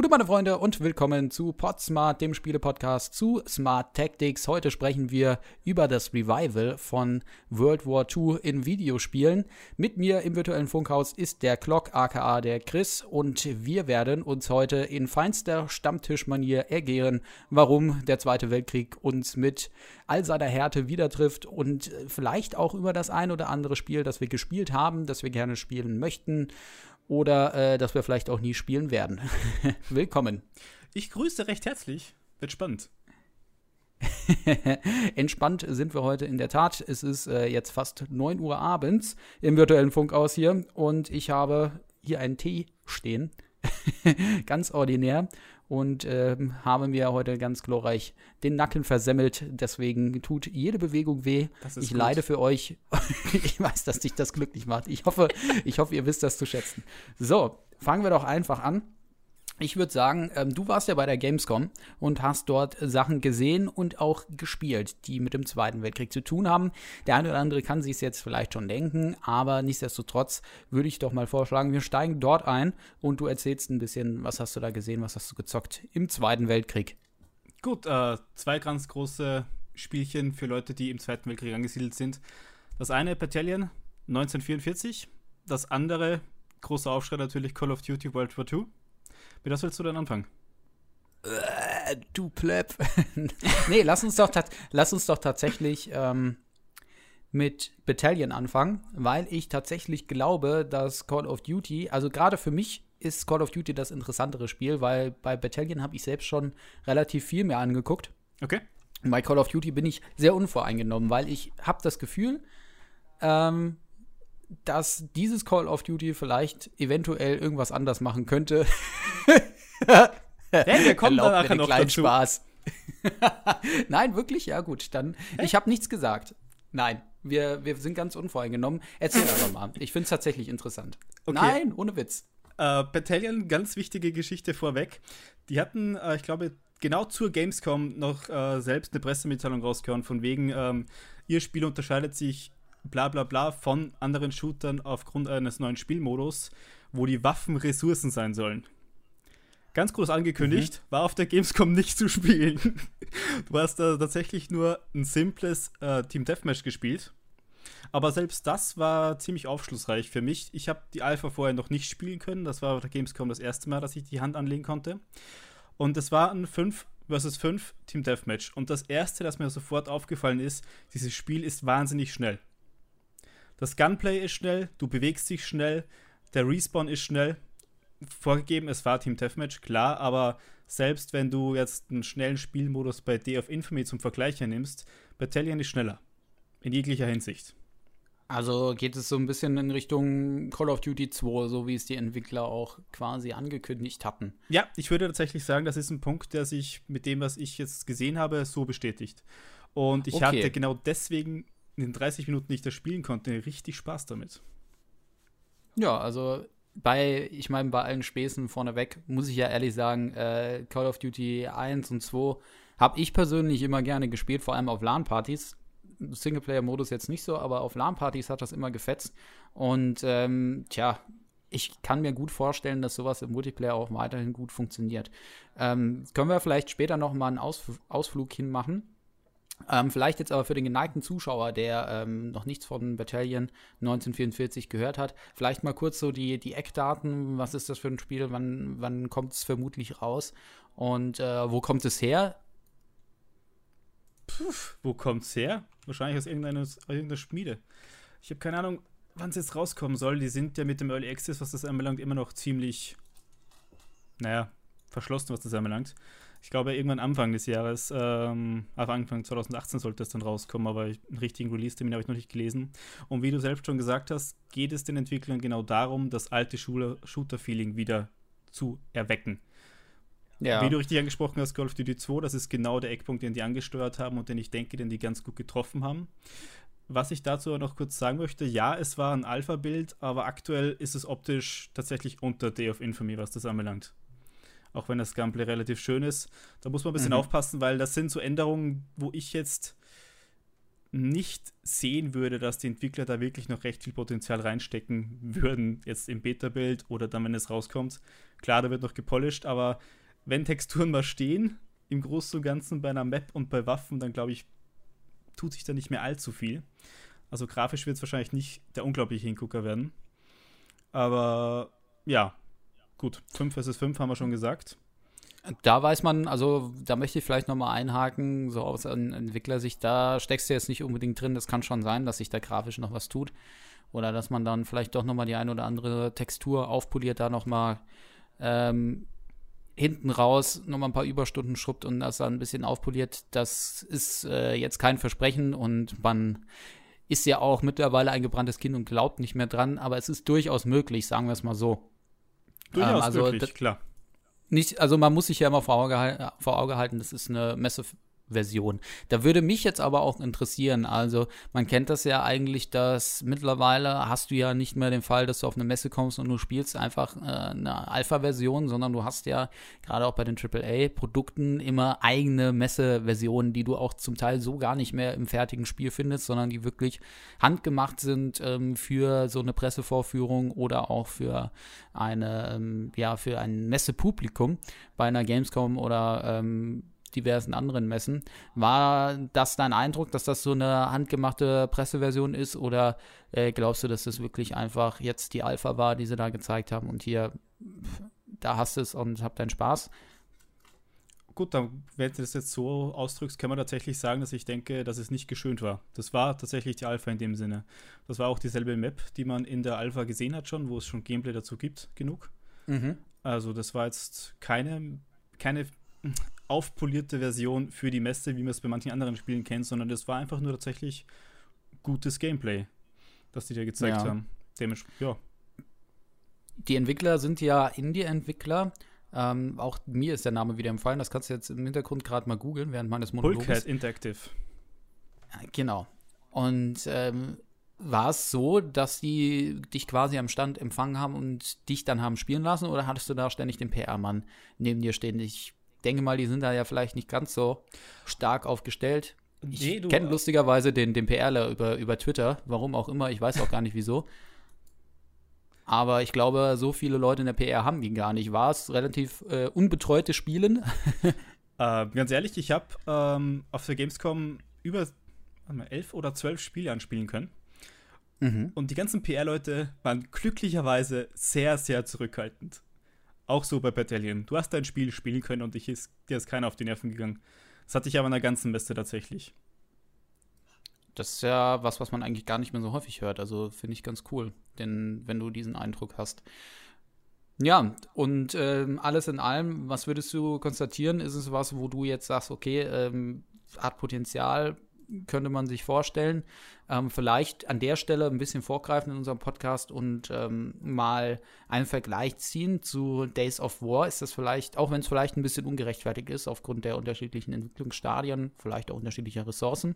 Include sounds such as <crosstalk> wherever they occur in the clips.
Gute meine Freunde und willkommen zu Podsmart, dem Spiele-Podcast zu Smart Tactics. Heute sprechen wir über das Revival von World War II in Videospielen. Mit mir im virtuellen Funkhaus ist der Clock, aka der Chris, und wir werden uns heute in feinster Stammtischmanier ergehen, warum der Zweite Weltkrieg uns mit all seiner Härte wieder trifft und vielleicht auch über das ein oder andere Spiel, das wir gespielt haben, das wir gerne spielen möchten oder äh, dass wir vielleicht auch nie spielen werden. <laughs> Willkommen. Ich grüße recht herzlich. Wird spannend. <laughs> Entspannt sind wir heute in der Tat. Es ist äh, jetzt fast 9 Uhr abends im virtuellen Funk aus hier und ich habe hier einen Tee stehen. <laughs> Ganz ordinär und äh, habe mir heute ganz glorreich den Nacken versemmelt. Deswegen tut jede Bewegung weh. Ich gut. leide für euch. <laughs> ich weiß, dass dich das glücklich macht. Ich hoffe, ich hoffe, ihr wisst das zu schätzen. So, fangen wir doch einfach an. Ich würde sagen, ähm, du warst ja bei der Gamescom und hast dort Sachen gesehen und auch gespielt, die mit dem Zweiten Weltkrieg zu tun haben. Der eine oder andere kann sich es jetzt vielleicht schon denken, aber nichtsdestotrotz würde ich doch mal vorschlagen, wir steigen dort ein und du erzählst ein bisschen, was hast du da gesehen, was hast du gezockt im Zweiten Weltkrieg. Gut, äh, zwei ganz große Spielchen für Leute, die im Zweiten Weltkrieg angesiedelt sind. Das eine Battalion 1944, das andere, großer Aufschrei natürlich, Call of Duty World War II. Mit was willst du denn anfangen? Äh, du Pleb. <laughs> nee, lass uns doch, lass uns doch tatsächlich ähm, mit Battalion anfangen, weil ich tatsächlich glaube, dass Call of Duty, also gerade für mich ist Call of Duty das interessantere Spiel, weil bei Battalion habe ich selbst schon relativ viel mehr angeguckt. Okay. Und bei Call of Duty bin ich sehr unvoreingenommen, weil ich habe das Gefühl, ähm, dass dieses Call of Duty vielleicht eventuell irgendwas anders machen könnte. hey, wir kommen da nachher noch dazu. Spaß. <laughs> Nein, wirklich? Ja, gut. Dann, hey? ich habe nichts gesagt. Nein, wir, wir sind ganz unvoreingenommen. Erzähl aber mal. Ich finde es tatsächlich interessant. Okay. Nein, ohne Witz. Äh, Battalion, ganz wichtige Geschichte vorweg. Die hatten, äh, ich glaube, genau zur Gamescom noch äh, selbst eine Pressemitteilung rausgehauen, von wegen, ähm, ihr Spiel unterscheidet sich bla bla bla von anderen Shootern aufgrund eines neuen Spielmodus, wo die Waffen Ressourcen sein sollen. Ganz groß angekündigt, mhm. war auf der Gamescom nicht zu spielen. <laughs> du hast da tatsächlich nur ein simples äh, Team Deathmatch gespielt. Aber selbst das war ziemlich aufschlussreich für mich. Ich habe die Alpha vorher noch nicht spielen können. Das war auf der Gamescom das erste Mal, dass ich die Hand anlegen konnte. Und es war ein 5 versus 5 Team Deathmatch. Und das erste, das mir sofort aufgefallen ist, dieses Spiel ist wahnsinnig schnell. Das Gunplay ist schnell, du bewegst dich schnell, der Respawn ist schnell. Vorgegeben, es war Team Deathmatch, klar, aber selbst wenn du jetzt einen schnellen Spielmodus bei Day of Infamy zum Vergleich hernimmst, Battalion ist schneller. In jeglicher Hinsicht. Also geht es so ein bisschen in Richtung Call of Duty 2, so wie es die Entwickler auch quasi angekündigt hatten. Ja, ich würde tatsächlich sagen, das ist ein Punkt, der sich mit dem, was ich jetzt gesehen habe, so bestätigt. Und ich okay. hatte genau deswegen in den 30 Minuten, die ich das spielen konnte, richtig Spaß damit. Ja, also bei, ich meine, bei allen Späßen vorneweg, muss ich ja ehrlich sagen, äh, Call of Duty 1 und 2 habe ich persönlich immer gerne gespielt, vor allem auf LAN-Partys. Singleplayer-Modus jetzt nicht so, aber auf LAN-Partys hat das immer gefetzt. Und ähm, tja, ich kann mir gut vorstellen, dass sowas im Multiplayer auch weiterhin gut funktioniert. Ähm, können wir vielleicht später noch mal einen Ausf Ausflug hinmachen ähm, vielleicht jetzt aber für den geneigten Zuschauer, der ähm, noch nichts von Battalion 1944 gehört hat, vielleicht mal kurz so die, die Eckdaten. Was ist das für ein Spiel? Wann, wann kommt es vermutlich raus? Und äh, wo kommt es her? Puh, wo kommt es her? Wahrscheinlich aus irgendeiner, aus irgendeiner Schmiede. Ich habe keine Ahnung, wann es jetzt rauskommen soll. Die sind ja mit dem Early Access, was das anbelangt, immer noch ziemlich, naja, verschlossen, was das anbelangt. Ich glaube, irgendwann Anfang des Jahres, ähm, auf Anfang 2018 sollte es dann rauskommen, aber einen richtigen Release-Termin habe ich noch nicht gelesen. Und wie du selbst schon gesagt hast, geht es den Entwicklern genau darum, das alte Shooter-Feeling wieder zu erwecken. Ja. Wie du richtig angesprochen hast, Call of Duty 2, das ist genau der Eckpunkt, den die angesteuert haben und den ich denke, den die ganz gut getroffen haben. Was ich dazu noch kurz sagen möchte, ja, es war ein Alpha-Bild, aber aktuell ist es optisch tatsächlich unter Day of Infamy, was das anbelangt auch wenn das Gameplay relativ schön ist. Da muss man ein bisschen mhm. aufpassen, weil das sind so Änderungen, wo ich jetzt nicht sehen würde, dass die Entwickler da wirklich noch recht viel Potenzial reinstecken <laughs> würden, jetzt im Beta-Bild oder dann, wenn es rauskommt. Klar, da wird noch gepolished, aber wenn Texturen mal stehen, im Großen und Ganzen bei einer Map und bei Waffen, dann glaube ich, tut sich da nicht mehr allzu viel. Also grafisch wird es wahrscheinlich nicht der unglaubliche Hingucker werden. Aber ja, gut, 5 vs 5 haben wir schon gesagt. Da weiß man, also da möchte ich vielleicht nochmal einhaken, so aus Entwicklersicht, da steckst du jetzt nicht unbedingt drin. Das kann schon sein, dass sich da grafisch noch was tut. Oder dass man dann vielleicht doch nochmal die ein oder andere Textur aufpoliert, da nochmal ähm, hinten raus nochmal ein paar Überstunden schrubbt und das dann ein bisschen aufpoliert. Das ist äh, jetzt kein Versprechen und man ist ja auch mittlerweile ein gebranntes Kind und glaubt nicht mehr dran, aber es ist durchaus möglich, sagen wir es mal so. Durchaus ähm, also möglich, klar. nicht, also man muss sich ja immer vor Auge, vor Auge halten, das ist eine Messe Version. Da würde mich jetzt aber auch interessieren, also man kennt das ja eigentlich, dass mittlerweile hast du ja nicht mehr den Fall, dass du auf eine Messe kommst und du spielst einfach äh, eine Alpha-Version, sondern du hast ja gerade auch bei den AAA-Produkten immer eigene Messe-Versionen, die du auch zum Teil so gar nicht mehr im fertigen Spiel findest, sondern die wirklich handgemacht sind ähm, für so eine Pressevorführung oder auch für eine, ähm, ja, für ein Messepublikum bei einer Gamescom oder ähm, diversen anderen Messen. War das dein Eindruck, dass das so eine handgemachte Presseversion ist oder äh, glaubst du, dass das wirklich einfach jetzt die Alpha war, die sie da gezeigt haben und hier, da hast du es und hab deinen Spaß? Gut, dann, wenn du das jetzt so ausdrückst, kann man tatsächlich sagen, dass ich denke, dass es nicht geschönt war. Das war tatsächlich die Alpha in dem Sinne. Das war auch dieselbe Map, die man in der Alpha gesehen hat schon, wo es schon Gameplay dazu gibt, genug. Mhm. Also das war jetzt keine, keine aufpolierte Version für die Messe, wie man es bei manchen anderen Spielen kennt, sondern das war einfach nur tatsächlich gutes Gameplay, das die dir gezeigt ja. haben. Dementsprechend, ja. Die Entwickler sind ja Indie-Entwickler. Ähm, auch mir ist der Name wieder empfallen. Das kannst du jetzt im Hintergrund gerade mal googeln, während meines Monologs. Bullcat Interactive. Genau. Und ähm, war es so, dass die dich quasi am Stand empfangen haben und dich dann haben spielen lassen oder hattest du da ständig den PR-Mann neben dir stehen? Ich denke mal, die sind da ja vielleicht nicht ganz so stark aufgestellt. Ich nee, kenne lustigerweise den, den PRler über, über Twitter, warum auch immer, ich weiß auch gar nicht wieso. Aber ich glaube, so viele Leute in der PR haben die gar nicht. War es relativ äh, unbetreute Spielen? <laughs> äh, ganz ehrlich, ich habe ähm, auf der Gamescom über mal, elf oder zwölf Spiele anspielen können. Mhm. Und die ganzen PR-Leute waren glücklicherweise sehr, sehr zurückhaltend. Auch so bei Battalion. Du hast dein Spiel spielen können und dich ist, dir ist keiner auf die Nerven gegangen. Das hatte ich aber in der ganzen Messe tatsächlich. Das ist ja was, was man eigentlich gar nicht mehr so häufig hört. Also finde ich ganz cool, denn wenn du diesen Eindruck hast. Ja, und ähm, alles in allem, was würdest du konstatieren? Ist es was, wo du jetzt sagst, okay, ähm, hat Potenzial, könnte man sich vorstellen. Ähm, vielleicht an der Stelle ein bisschen vorgreifen in unserem Podcast und ähm, mal einen Vergleich ziehen zu Days of War. Ist das vielleicht, auch wenn es vielleicht ein bisschen ungerechtfertigt ist, aufgrund der unterschiedlichen Entwicklungsstadien, vielleicht auch unterschiedlicher Ressourcen.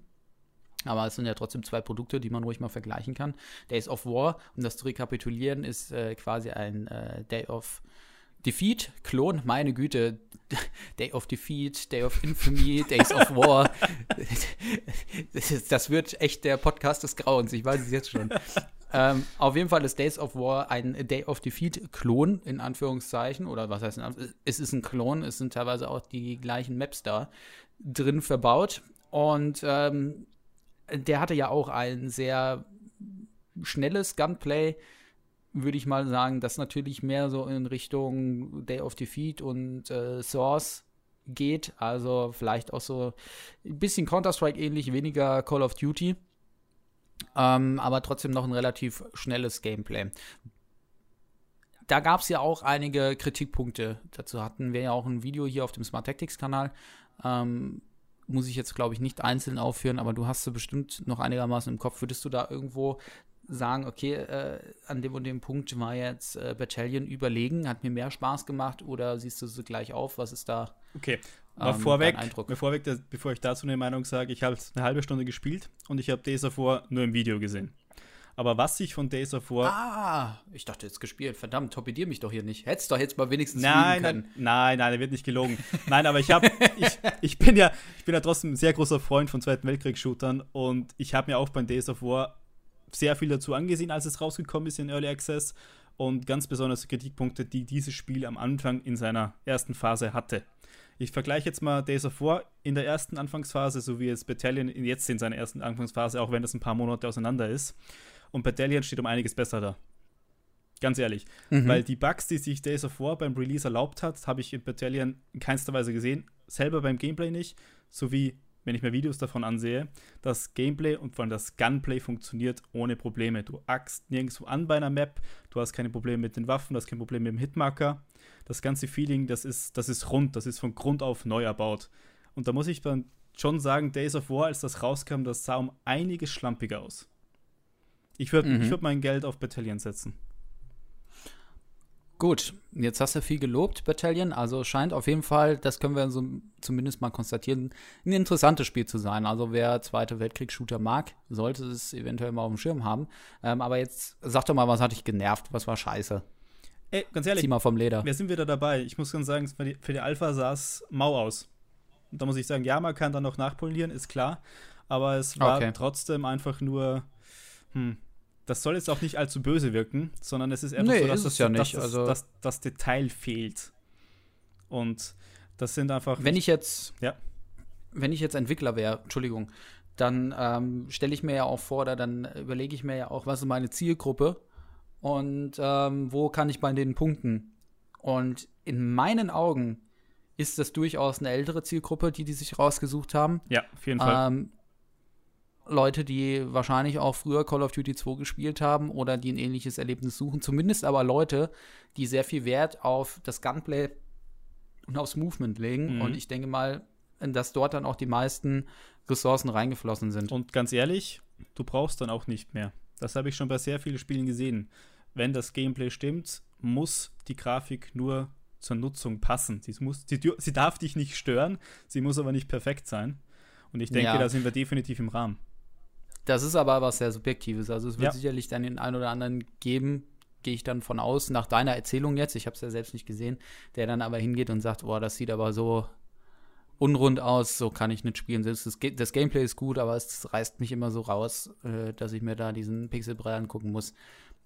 Aber es sind ja trotzdem zwei Produkte, die man ruhig mal vergleichen kann. Days of War, um das zu rekapitulieren, ist äh, quasi ein äh, Day of Defeat, Klon, meine Güte, <laughs> Day of Defeat, Day of Infamy, Days of War. <laughs> das wird echt der Podcast des Grauens, ich weiß es jetzt schon. ähm, auf jeden Fall ist Days of War ein Day of Defeat-Klon, in Anführungszeichen, oder was heißt, es ist ein Klon, es sind teilweise auch die gleichen Maps da drin verbaut. Und ähm, der hatte ja auch ein sehr schnelles Gunplay würde ich mal sagen, das natürlich mehr so in Richtung Day of Defeat und äh, Source geht. Also vielleicht auch so ein bisschen Counter-Strike ähnlich, weniger Call of Duty. Ähm, aber trotzdem noch ein relativ schnelles Gameplay. Da gab es ja auch einige Kritikpunkte. Dazu hatten wir ja auch ein Video hier auf dem Smart Tactics Kanal. Ähm, muss ich jetzt, glaube ich, nicht einzeln aufführen, aber du hast sie bestimmt noch einigermaßen im Kopf. Würdest du da irgendwo sagen, okay, äh, an dem und dem Punkt war jetzt äh, Battalion überlegen, hat mir mehr Spaß gemacht oder siehst du so gleich auf? Was ist da? Okay, mal ähm, vorweg, bevor, weg, bevor ich dazu eine Meinung sage, ich habe eine halbe Stunde gespielt und ich habe Days of War nur im Video gesehen. Aber was ich von Days of War. Ah, ich dachte jetzt gespielt. Verdammt, torpedier mich doch hier nicht. Hättest doch jetzt mal wenigstens nein, können. Nein, nein, er wird nicht gelogen. <laughs> nein, aber ich habe, ich, ich bin ja, ich bin ja trotzdem ein sehr großer Freund von Zweiten Weltkrieg-Shootern und ich habe mir auch beim Days of War sehr viel dazu angesehen, als es rausgekommen ist in Early Access und ganz besonders Kritikpunkte, die dieses Spiel am Anfang in seiner ersten Phase hatte. Ich vergleiche jetzt mal Days of War in der ersten Anfangsphase, so wie es Battalion jetzt in seiner ersten Anfangsphase, auch wenn das ein paar Monate auseinander ist. Und Battalion steht um einiges besser da. Ganz ehrlich. Mhm. Weil die Bugs, die sich Days of War beim Release erlaubt hat, habe ich in Battalion in keinster Weise gesehen. Selber beim Gameplay nicht. Sowie, wenn ich mir Videos davon ansehe, das Gameplay und vor allem das Gunplay funktioniert ohne Probleme. Du axt nirgendwo an bei einer Map. Du hast keine Probleme mit den Waffen, du hast kein Problem mit dem Hitmarker. Das ganze Feeling, das ist, das ist rund. Das ist von Grund auf neu erbaut. Und da muss ich dann schon sagen, Days of War, als das rauskam, das sah um einiges schlampiger aus. Ich würde mhm. würd mein Geld auf Battalion setzen. Gut, jetzt hast du viel gelobt, Battalion. Also scheint auf jeden Fall, das können wir so zumindest mal konstatieren, ein interessantes Spiel zu sein. Also wer Zweite Weltkriegs-Shooter mag, sollte es eventuell mal auf dem Schirm haben. Ähm, aber jetzt sag doch mal, was hat dich genervt? Was war scheiße? Ey, ganz ehrlich. Zieh mal vom Leder. Wir sind wieder dabei. Ich muss ganz sagen, für die, für die Alpha sah es mau aus. Und da muss ich sagen, ja, man kann dann noch nachpolieren, ist klar. Aber es war okay. trotzdem einfach nur hm, das soll jetzt auch nicht allzu böse wirken, sondern es ist einfach nee, so, dass, das, ja dass, nicht. Also dass, das Detail fehlt. Und das sind einfach. Wenn ich jetzt, ja. wenn ich jetzt Entwickler wäre, Entschuldigung, dann ähm, stelle ich mir ja auch vor, oder dann überlege ich mir ja auch, was ist meine Zielgruppe und ähm, wo kann ich bei denen punkten. Und in meinen Augen ist das durchaus eine ältere Zielgruppe, die die sich rausgesucht haben. Ja, auf jeden Fall. Ähm, Leute, die wahrscheinlich auch früher Call of Duty 2 gespielt haben oder die ein ähnliches Erlebnis suchen. Zumindest aber Leute, die sehr viel Wert auf das Gunplay und aufs Movement legen. Mhm. Und ich denke mal, dass dort dann auch die meisten Ressourcen reingeflossen sind. Und ganz ehrlich, du brauchst dann auch nicht mehr. Das habe ich schon bei sehr vielen Spielen gesehen. Wenn das Gameplay stimmt, muss die Grafik nur zur Nutzung passen. Sie, muss, sie, sie darf dich nicht stören, sie muss aber nicht perfekt sein. Und ich denke, ja. da sind wir definitiv im Rahmen. Das ist aber was sehr Subjektives. Also es wird ja. sicherlich dann den einen oder anderen geben, gehe ich dann von aus, nach deiner Erzählung jetzt, ich habe es ja selbst nicht gesehen, der dann aber hingeht und sagt, boah, das sieht aber so unrund aus, so kann ich nicht spielen. Das, das Gameplay ist gut, aber es reißt mich immer so raus, äh, dass ich mir da diesen Pixelbrei angucken muss.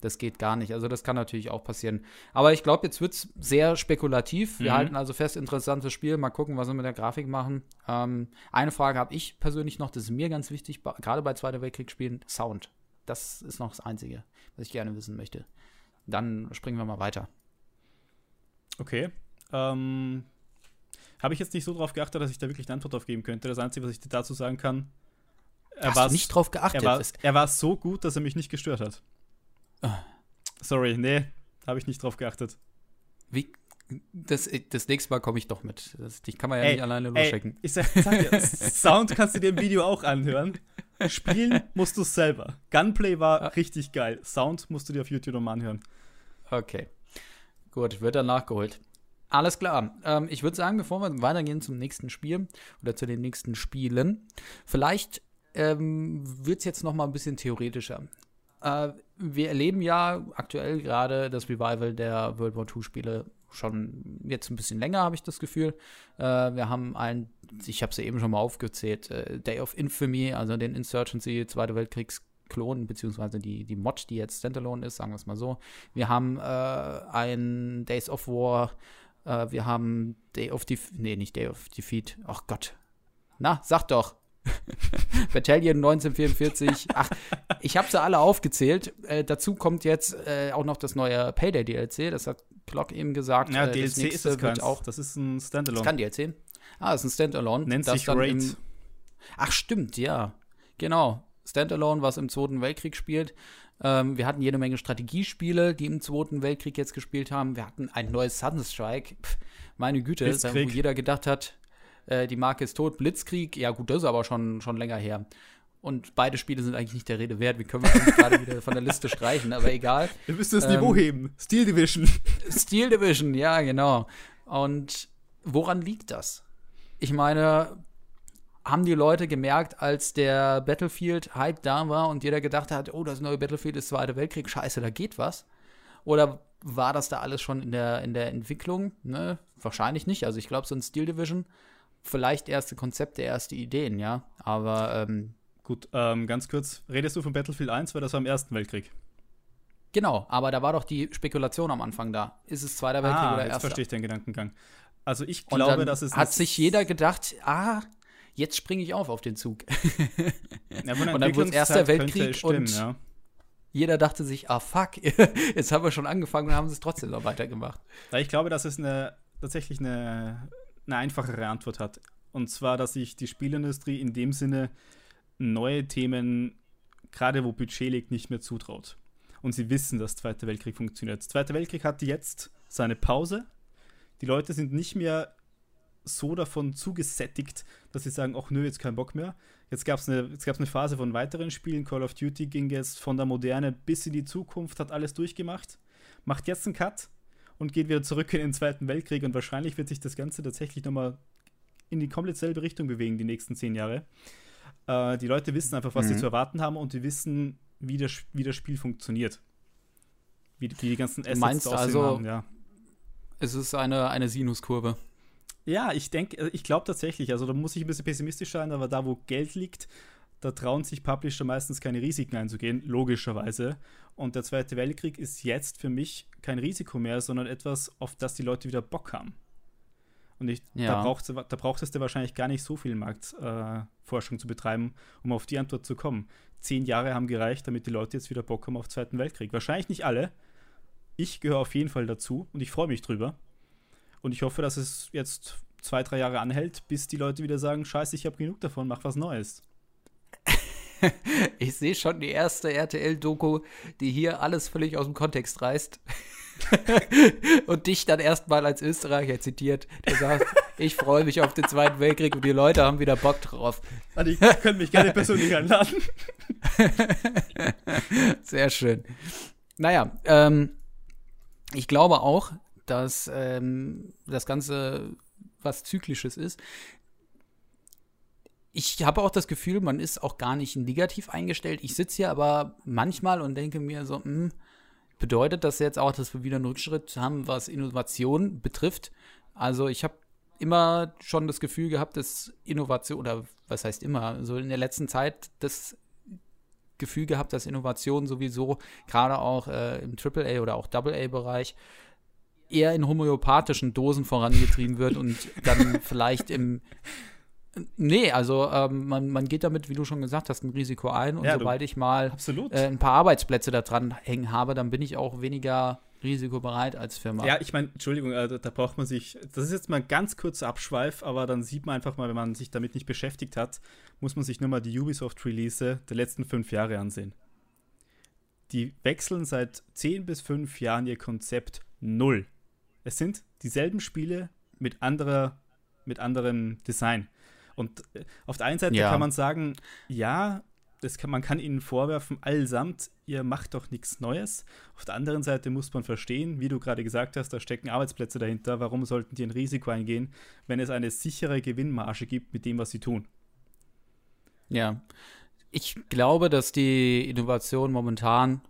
Das geht gar nicht. Also das kann natürlich auch passieren. Aber ich glaube, jetzt wird es sehr spekulativ. Wir mhm. halten also fest, interessantes Spiel. Mal gucken, was wir mit der Grafik machen. Ähm, eine Frage habe ich persönlich noch, das ist mir ganz wichtig, gerade bei Zweiter Weltkriegsspielen, Sound. Das ist noch das Einzige, was ich gerne wissen möchte. Dann springen wir mal weiter. Okay. Ähm, habe ich jetzt nicht so drauf geachtet, dass ich da wirklich eine Antwort drauf geben könnte. Das Einzige, was ich dazu sagen kann, er war nicht drauf geachtet. Er war, er war so gut, dass er mich nicht gestört hat. Sorry, nee, habe ich nicht drauf geachtet. Wie? Das, das nächste Mal komme ich doch mit. Das, dich kann man ja ey, nicht alleine losschicken. Ich sag, sag dir, <laughs> Sound kannst du dir im Video auch anhören. Spielen musst du es selber. Gunplay war ah. richtig geil. Sound musst du dir auf YouTube nochmal anhören. Okay. Gut, wird dann nachgeholt. Alles klar. Ähm, ich würde sagen, bevor wir weitergehen zum nächsten Spiel oder zu den nächsten Spielen, vielleicht ähm, wird es jetzt noch mal ein bisschen theoretischer. Äh, wir erleben ja aktuell gerade das Revival der World War II-Spiele schon jetzt ein bisschen länger, habe ich das Gefühl. Äh, wir haben einen, ich habe es ja eben schon mal aufgezählt, äh, Day of Infamy, also den Insurgency Zweite Weltkriegs Klon, beziehungsweise die, die Mod, die jetzt Standalone ist, sagen wir es mal so. Wir haben äh, ein Days of War, äh, wir haben Day of Defeat, nee, nicht Day of Defeat, ach Gott. Na, sag doch. <laughs> Battalion 1944. Ach, ich habe sie alle aufgezählt. Äh, dazu kommt jetzt äh, auch noch das neue Payday DLC. Das hat Clock eben gesagt. Ja, äh, DLC ist es keins. auch. Das ist ein Standalone. Das kann DLC. Ah, das ist ein Standalone. Nennt sich Raid. Ach, stimmt, ja. Genau. Standalone, was im Zweiten Weltkrieg spielt. Ähm, wir hatten jede Menge Strategiespiele, die im Zweiten Weltkrieg jetzt gespielt haben. Wir hatten ein neues Sunstrike. Pff, meine Güte, wo jeder gedacht hat, äh, die Marke ist tot. Blitzkrieg, ja gut, das ist aber schon, schon länger her. Und beide Spiele sind eigentlich nicht der Rede wert. Wie können wir uns gerade wieder von der Liste <laughs> streichen? Aber egal. Wir müssen das ähm, Niveau heben. Steel Division. Steel Division, ja, genau. Und woran liegt das? Ich meine, haben die Leute gemerkt, als der Battlefield-Hype da war und jeder gedacht hat, oh, das neue Battlefield ist Zweiter Weltkrieg, scheiße, da geht was? Oder war das da alles schon in der, in der Entwicklung? Ne? Wahrscheinlich nicht. Also ich glaube, so ein Steel Division, vielleicht erste Konzepte, erste Ideen, ja. Aber ähm, Gut, ähm, ganz kurz, redest du von Battlefield 1, weil das war im Ersten Weltkrieg? Genau, aber da war doch die Spekulation am Anfang da. Ist es Zweiter Weltkrieg ah, oder jetzt Erster? verstehe ich den Gedankengang. Also ich glaube, dass es hat sich jeder gedacht, ah, jetzt springe ich auf auf den Zug. <laughs> ja, und dann wurde es Erster Weltkrieg stimmen, und ja. jeder dachte sich, ah fuck, <laughs> jetzt haben wir schon angefangen und haben es trotzdem noch weitergemacht. Ich glaube, dass es eine, tatsächlich eine, eine einfachere Antwort hat. Und zwar, dass sich die Spielindustrie in dem Sinne neue Themen, gerade wo Budget liegt, nicht mehr zutraut. Und sie wissen, dass Zweiter Weltkrieg funktioniert. Zweiter Weltkrieg hatte jetzt seine Pause. Die Leute sind nicht mehr so davon zugesättigt, dass sie sagen, ach nö, jetzt kein Bock mehr. Jetzt gab es eine, eine Phase von weiteren Spielen. Call of Duty ging jetzt von der Moderne bis in die Zukunft, hat alles durchgemacht, macht jetzt einen Cut und geht wieder zurück in den Zweiten Weltkrieg. Und wahrscheinlich wird sich das Ganze tatsächlich nochmal in die komplett selbe Richtung bewegen, die nächsten zehn Jahre. Äh, die Leute wissen einfach, was sie Mhm. zu erwarten haben und die wissen, wie das, wie das Spiel funktioniert. Wie, wie die ganzen Assets meinst aussehen also- haben, ja. Es ist eine, eine Sinuskurve. Ja, ich denke, ich glaube tatsächlich, also da muss ich ein bisschen pessimistisch sein, aber da, wo Geld liegt, da trauen sich Publisher meistens keine Risiken einzugehen, logischerweise. Und der Zweite Weltkrieg ist jetzt für mich kein Risiko mehr, sondern etwas, auf das die Leute wieder Bock haben. Und ich, da, Ja. braucht, da braucht es dir wahrscheinlich gar nicht so viel Marktforschung äh, zu betreiben, um auf die Antwort zu kommen. Zehn Jahre haben gereicht, damit die Leute jetzt wieder Bock haben auf Zweiten Weltkrieg. Wahrscheinlich nicht alle. Ich gehöre auf jeden Fall dazu und ich freue mich drüber. Und ich hoffe, dass es jetzt zwei, drei Jahre anhält, bis die Leute wieder sagen, scheiße, ich habe genug davon, mach was Neues. <laughs> Ich sehe schon die erste RTL-Doku, die hier alles völlig aus dem Kontext reißt. <laughs> und dich dann erstmal als Österreicher zitiert, der sagt, <laughs> ich freue mich auf den Zweiten Weltkrieg und die Leute haben wieder Bock drauf. Also ich könnte mich gerne persönlich einladen. Sehr schön. Naja, ähm, ich glaube auch, dass ähm, das Ganze was Zyklisches ist. Ich habe auch das Gefühl, man ist auch gar nicht negativ eingestellt. Ich sitze hier aber manchmal und denke mir so, hm, bedeutet das jetzt auch, dass wir wieder einen Rückschritt haben, was Innovation betrifft? Also ich habe immer schon das Gefühl gehabt, dass Innovation, oder was heißt immer, so in der letzten Zeit das Gefühl gehabt, dass Innovation sowieso gerade auch äh, im AAA oder auch AA-Bereich eher in homöopathischen Dosen vorangetrieben wird und dann <laughs> vielleicht im Nee, also ähm, man, man geht damit, wie du schon gesagt hast, ein Risiko ein und Ja, du- sobald ich mal Absolut. äh, ein paar Arbeitsplätze da dran hängen habe, dann bin ich auch weniger risikobereit als Firma. Ja, ich meine, Entschuldigung, äh, da, braucht man sich, das ist jetzt mal ein ganz kurzer Abschweif, aber dann sieht man einfach mal, wenn man sich damit nicht beschäftigt hat, muss man sich nur mal die Ubisoft-Release der letzten fünf Jahre ansehen. Die wechseln seit 10 bis 5 Jahren ihr Konzept null. Es sind dieselben Spiele mit anderer, mit anderem Design. Und äh, auf der einen Seite Ja. kann man sagen, ja, das kann, man kann ihnen vorwerfen, allsamt, ihr macht doch nichts Neues. Auf der anderen Seite muss man verstehen, wie du gerade gesagt hast, da stecken Arbeitsplätze dahinter. Warum sollten die ein Risiko eingehen, wenn es eine sichere Gewinnmarge gibt mit dem, was sie tun? Ja. Ich glaube, dass die Innovation momentan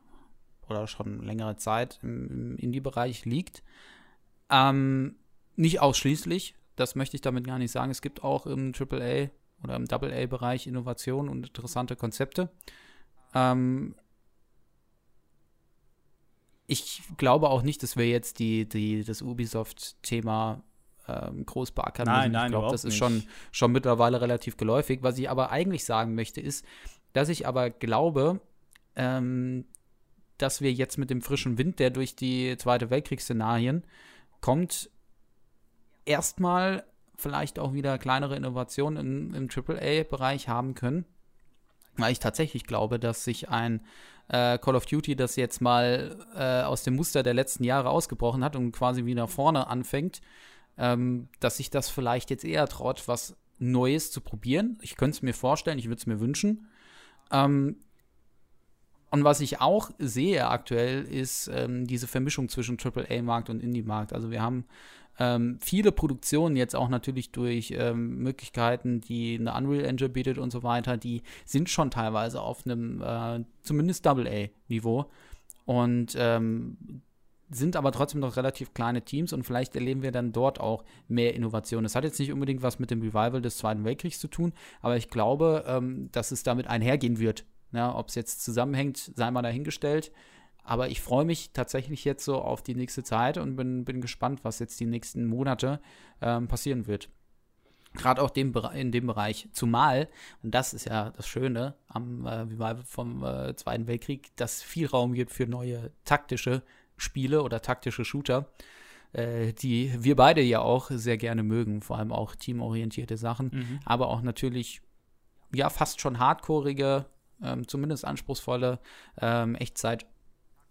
oder schon längere Zeit im, im Indie-Bereich liegt. Ähm, nicht ausschließlich, das möchte ich damit gar nicht sagen. Es gibt auch im AAA oder im AA-Bereich Innovationen und interessante Konzepte. Ähm, ich glaube auch nicht, dass wir jetzt die, die, das Ubisoft-Thema ähm, groß beackern Nein, müssen. nein, ich glaube, das ist schon, schon mittlerweile relativ geläufig. Was ich aber eigentlich sagen möchte, ist, dass ich aber glaube, ähm, dass wir jetzt mit dem frischen Wind, der durch die Zweite Weltkriegsszenarien kommt, erstmal vielleicht auch wieder kleinere Innovationen im, im AAA-Bereich haben können. Weil ich tatsächlich glaube, dass sich ein äh, Call of Duty, das jetzt mal äh, aus dem Muster der letzten Jahre ausgebrochen hat und quasi wieder vorne anfängt, ähm, dass sich das vielleicht jetzt eher traut, was Neues zu probieren. Ich könnte es mir vorstellen, ich würde es mir wünschen. Ähm, und was ich auch sehe aktuell, ist ähm, diese Vermischung zwischen AAA-Markt und Indie-Markt. Also wir haben Ähm, viele Produktionen jetzt auch natürlich durch ähm, Möglichkeiten, die eine Unreal Engine bietet und so weiter, die sind schon teilweise auf einem äh, zumindest Double-A-Niveau und ähm, sind aber trotzdem noch relativ kleine Teams und vielleicht erleben wir dann dort auch mehr Innovation. Das hat jetzt nicht unbedingt was mit dem Revival des Zweiten Weltkriegs zu tun, aber ich glaube, ähm, dass es damit einhergehen wird. Ja, Ob es jetzt zusammenhängt, sei mal dahingestellt. Aber ich freue mich tatsächlich jetzt so auf die nächste Zeit und bin, bin gespannt, was jetzt die nächsten Monate ähm, passieren wird. Gerade auch dem, in dem Bereich. Zumal, und das ist ja das Schöne am äh, vom äh, Zweiten Weltkrieg, dass viel Raum gibt für neue taktische Spiele oder taktische Shooter, äh, die wir beide ja auch sehr gerne mögen, vor allem auch teamorientierte Sachen, mhm. aber auch natürlich ja fast schon hardcoreige, ähm, zumindest anspruchsvolle ähm, Echtzeit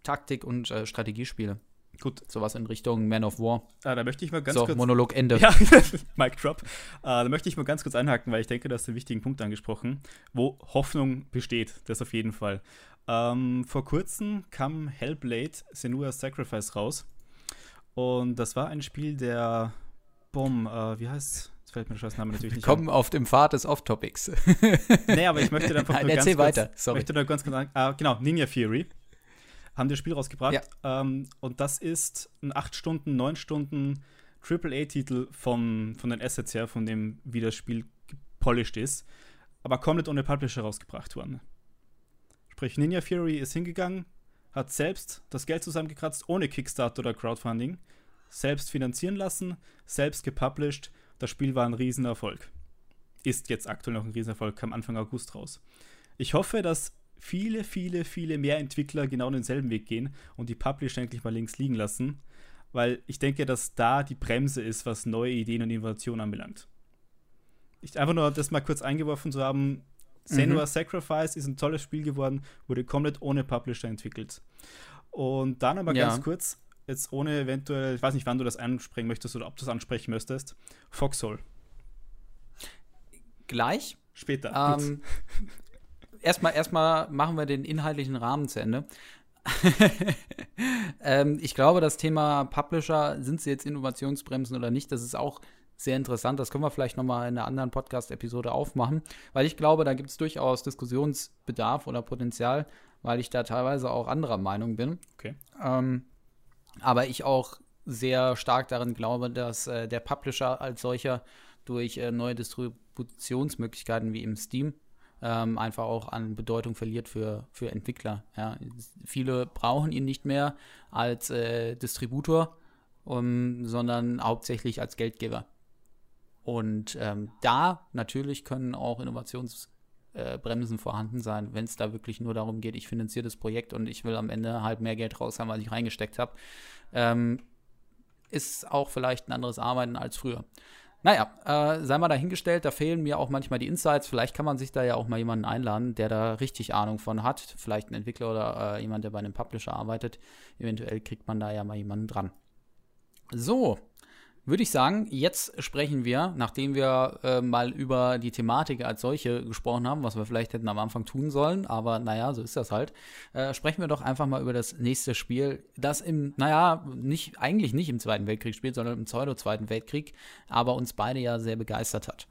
Taktik und äh, Strategiespiele. Gut. Sowas in Richtung Man of War. Ah, da möchte ich mal ganz so, kurz. Monolog Ende. Ja, <laughs> Mic Drop. Ah, da möchte ich mal ganz kurz einhaken, weil ich denke, du hast einen wichtigen Punkt angesprochen, wo Hoffnung besteht. Das auf jeden Fall. Ähm, vor kurzem kam Hellblade Senua's Sacrifice raus. Und das war ein Spiel der Bom, äh, wie heißt Jetzt fällt mir der Scheißname natürlich nicht Kommen auf dem Pfad des Off-Topics. nee, aber ich möchte einfach Nein, nur erzähl ganz weiter. Kurz, Sorry. Möchte nur ganz kurz ah, genau, Ninja Fury. Haben das Spiel rausgebracht. Ja. Ähm, und das ist ein 8 Stunden, 9 Stunden AAA-Titel von den Assets her, von dem, wie das Spiel gepolished ist. Aber komplett ohne Publisher rausgebracht worden. Sprich, Ninja Fury ist hingegangen, hat selbst das Geld zusammengekratzt, ohne Kickstarter oder Crowdfunding, selbst finanzieren lassen, selbst gepublished. Das Spiel war ein Riesenerfolg. Ist jetzt aktuell noch ein Riesenerfolg, kam Anfang August raus. Ich hoffe, dass viele, viele, viele mehr Entwickler genau denselben Weg gehen und die Publisher endlich mal links liegen lassen, weil ich denke, dass da die Bremse ist, was neue Ideen und Innovationen anbelangt. Ich einfach nur das mal kurz eingeworfen zu haben, Senua mhm. Sacrifice ist ein tolles Spiel geworden, wurde komplett ohne Publisher entwickelt. Und dann aber ja. ganz kurz, jetzt ohne eventuell, ich weiß nicht, wann du das ansprechen möchtest oder ob du das ansprechen möchtest, Foxhole. Gleich? Später. Ähm, erstmal, erstmal machen wir den inhaltlichen Rahmen zu Ende. <laughs> ähm, ich glaube, das Thema Publisher, sind sie jetzt Innovationsbremsen oder nicht, das ist auch sehr interessant. Das können wir vielleicht nochmal in einer anderen Podcast-Episode aufmachen, weil ich glaube, da gibt es durchaus Diskussionsbedarf oder Potenzial, weil ich da teilweise auch anderer Meinung bin. Okay. Ähm, aber ich auch sehr stark darin glaube, dass äh, der Publisher als solcher durch äh, neue Distributionsmöglichkeiten wie im Steam ähm, einfach auch an Bedeutung verliert für, für Entwickler. Ja. Viele brauchen ihn nicht mehr als äh, Distributor, um, sondern hauptsächlich als Geldgeber. Und ähm, da natürlich können auch Innovationsbremsen äh, vorhanden sein, wenn es da wirklich nur darum geht, ich finanziere das Projekt und ich will am Ende halt mehr Geld raus haben, als ich reingesteckt habe. Ähm, ist auch vielleicht ein anderes Arbeiten als früher. Naja, äh, sei mal dahingestellt, da fehlen mir auch manchmal die Insights. Vielleicht kann man sich da ja auch mal jemanden einladen, der da richtig Ahnung von hat. Vielleicht ein Entwickler oder äh, jemand, der bei einem Publisher arbeitet. Eventuell kriegt man da ja mal jemanden dran. So, würde ich sagen, jetzt sprechen wir, nachdem wir äh, mal über die Thematik als solche gesprochen haben, was wir vielleicht hätten am Anfang tun sollen, aber naja, so ist das halt, äh, sprechen wir doch einfach mal über das nächste Spiel, das im, naja, nicht, eigentlich nicht im Zweiten Weltkrieg spielt, sondern im Pseudo-Zweiten Weltkrieg, aber uns beide ja sehr begeistert hat.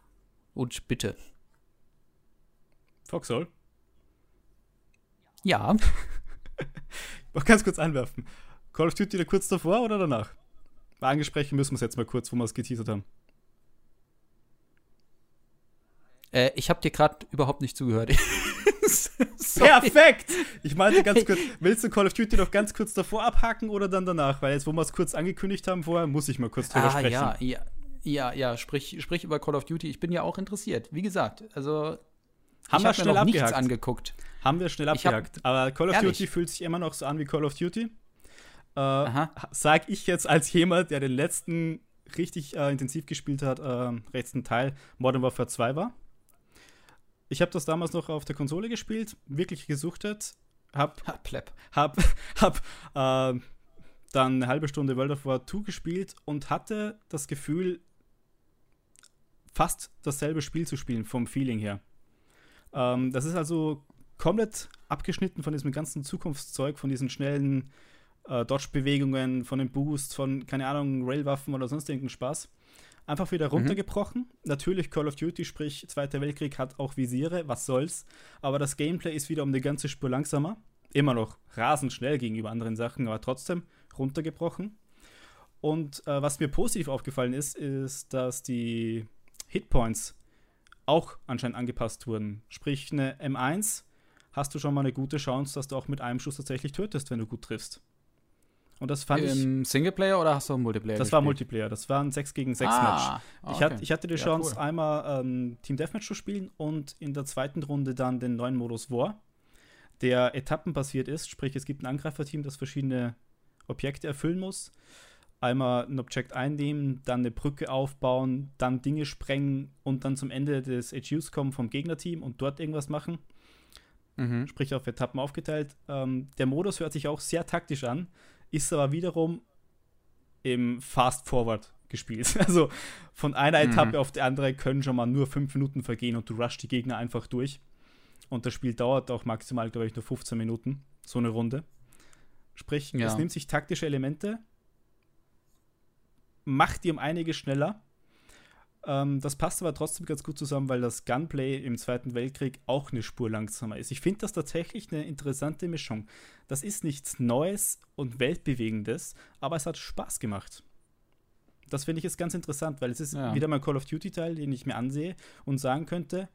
Und bitte. Foxhole? Ja. <laughs> Noch ganz kurz anwerfen. Call of Duty kurz davor oder danach? Angesprochen müssen wir es jetzt mal kurz, wo wir es geteasert haben. Äh, ich habe dir gerade überhaupt nicht zugehört. <laughs> Perfekt! Ich meinte ganz <laughs> kurz, willst du Call of Duty noch ganz kurz davor abhaken oder dann danach? Weil jetzt, wo wir es kurz angekündigt haben vorher, muss ich mal kurz drüber ah, sprechen. Ja, ja, ja, ja, sprich, sprich über Call of Duty. Ich bin ja auch interessiert. Wie gesagt, also haben wir schnell abgehakt. angeguckt. Haben wir schnell abgehakt. Hab, Aber Call of ehrlich? Duty fühlt sich immer noch so an wie Call of Duty. Äh, sag ich jetzt als jemand, der den letzten richtig äh, intensiv gespielt hat, äh, letzten Teil Modern Warfare 2 war. Ich habe das damals noch auf der Konsole gespielt, wirklich gesuchtet, hab, Pleb. hab, <laughs> hab äh, dann eine halbe Stunde World of War 2 gespielt und hatte das Gefühl, fast dasselbe Spiel zu spielen, vom Feeling her. Ähm, das ist also komplett abgeschnitten von diesem ganzen Zukunftszeug, von diesen schnellen äh, Dodge-Bewegungen, von den Boost, von, keine Ahnung, Railwaffen oder sonst irgendeinen Spaß. Einfach wieder mhm. runtergebrochen. Mhm. Natürlich Call of Duty, sprich Zweiter Weltkrieg, hat auch Visiere, was soll's. Aber das Gameplay ist wieder um eine ganze Spur langsamer. Immer noch rasend schnell gegenüber anderen Sachen, aber trotzdem runtergebrochen. Und äh, was mir positiv aufgefallen ist, ist, dass die Hitpoints auch anscheinend angepasst wurden. Sprich, eine M1 hast du schon mal eine gute Chance, dass du auch mit einem Schuss tatsächlich tötest, wenn du gut triffst. Und das fand Im ich. Singleplayer oder hast du Multiplayer? Das gespielt? war Multiplayer. Das war ein 6 gegen 6 ah, Match. Ich, okay. hat, ich hatte die Chance, ja, cool. einmal ähm, Team Deathmatch zu spielen und in der zweiten Runde dann den neuen Modus War, der etappenbasiert ist. Sprich, es gibt ein Angreiferteam, das verschiedene Objekte erfüllen muss einmal ein Objekt einnehmen, dann eine Brücke aufbauen, dann Dinge sprengen und dann zum Ende des HUs kommen vom Gegnerteam und dort irgendwas machen. Mhm. Sprich auf Etappen aufgeteilt. Ähm, der Modus hört sich auch sehr taktisch an, ist aber wiederum im Fast Forward gespielt. <laughs> Also von einer mhm. Etappe auf die andere können schon mal nur fünf Minuten vergehen und du rushst die Gegner einfach durch. Und das Spiel dauert auch maximal, glaube ich, nur 15 Minuten, so eine Runde. Sprich, ja. es nimmt sich taktische Elemente, macht die um einige schneller. Ähm, das passt aber trotzdem ganz gut zusammen, weil das Gunplay im Zweiten Weltkrieg auch eine Spur langsamer ist. Ich finde das tatsächlich eine interessante Mischung. Das ist nichts Neues und Weltbewegendes, aber es hat Spaß gemacht. Das finde ich jetzt ganz interessant, weil es ist ja. wieder mal Call of Duty-Teil, den ich mir ansehe und sagen könnte,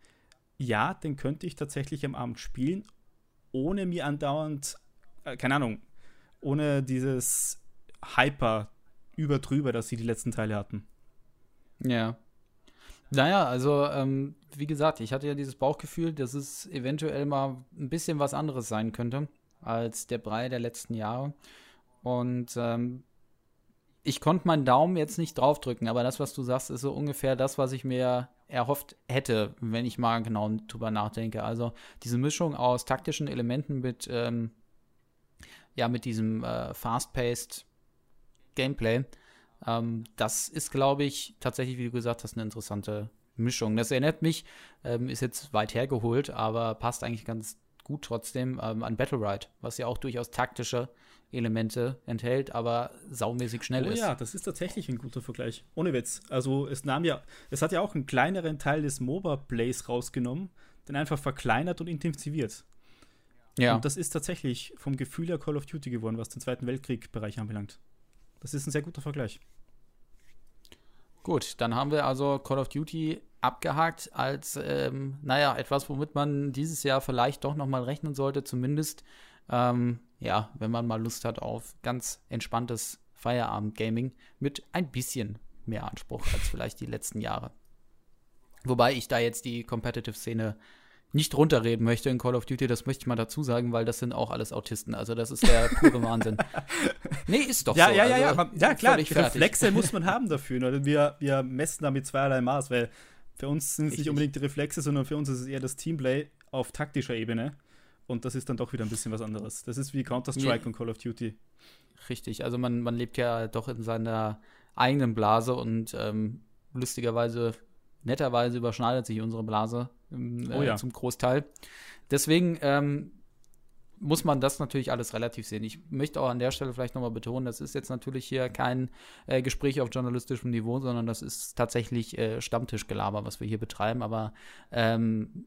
ja, den könnte ich tatsächlich am Abend spielen, ohne mir andauernd, äh, keine Ahnung, ohne dieses Hyper über drüber, dass sie die letzten Teile hatten. Ja. Naja, also ähm, wie gesagt, ich hatte ja dieses Bauchgefühl, dass es eventuell mal ein bisschen was anderes sein könnte als der Brei der letzten Jahre. Und ähm, ich konnte meinen Daumen jetzt nicht draufdrücken, aber das, was du sagst, ist so ungefähr das, was ich mir erhofft hätte, wenn ich mal genau drüber nachdenke. Also diese Mischung aus taktischen Elementen mit, ähm, ja, mit diesem äh, fast-paced Gameplay. Ähm, das ist, glaube ich, tatsächlich, wie du gesagt hast, eine interessante Mischung. Das erinnert mich, ähm, ist jetzt weit hergeholt, aber passt eigentlich ganz gut trotzdem ähm, an Battle Ride, was ja auch durchaus taktische Elemente enthält, aber saumäßig schnell oh, ist. Ja, das ist tatsächlich ein guter Vergleich. Ohne Witz. Also es nahm ja, es hat ja auch einen kleineren Teil des MOBA-Plays rausgenommen, den einfach verkleinert und intensiviert. Ja. Und das ist tatsächlich vom Gefühl her Call of Duty geworden, was den Zweiten Weltkrieg-Bereich anbelangt. Das ist ein sehr guter Vergleich. Gut, dann haben wir also Call of Duty abgehakt als, ähm, naja, etwas, womit man dieses Jahr vielleicht doch nochmal rechnen sollte, zumindest, ähm, ja, wenn man mal Lust hat auf ganz entspanntes Feierabend-Gaming mit ein bisschen mehr Anspruch als vielleicht die letzten Jahre. Wobei ich da jetzt die Competitive-Szene nicht runterreden möchte in Call of Duty, das möchte ich mal dazu sagen, weil das sind auch alles Autisten. Also das ist der pure Wahnsinn. <laughs> Nee, ist doch ja, so. Ja, ja, also, ja. Ja, klar, Reflexe muss man <laughs> haben dafür. Ne? Wir, wir messen da mit zweierlei Maß, weil für uns sind es nicht unbedingt die Reflexe, sondern für uns ist es eher das Teamplay auf taktischer Ebene. Und das ist dann doch wieder ein bisschen was anderes. Das ist wie Counter-Strike nee. und Call of Duty. Richtig, also man, man lebt ja doch in seiner eigenen Blase und ähm, lustigerweise netterweise überschneidet sich unsere Blase ähm, oh ja. zum Großteil. Deswegen ähm, muss man das natürlich alles relativ sehen. Ich möchte auch an der Stelle vielleicht nochmal betonen, das ist jetzt natürlich hier kein äh, Gespräch auf journalistischem Niveau, sondern das ist tatsächlich äh, Stammtischgelaber, was wir hier betreiben. Aber ähm,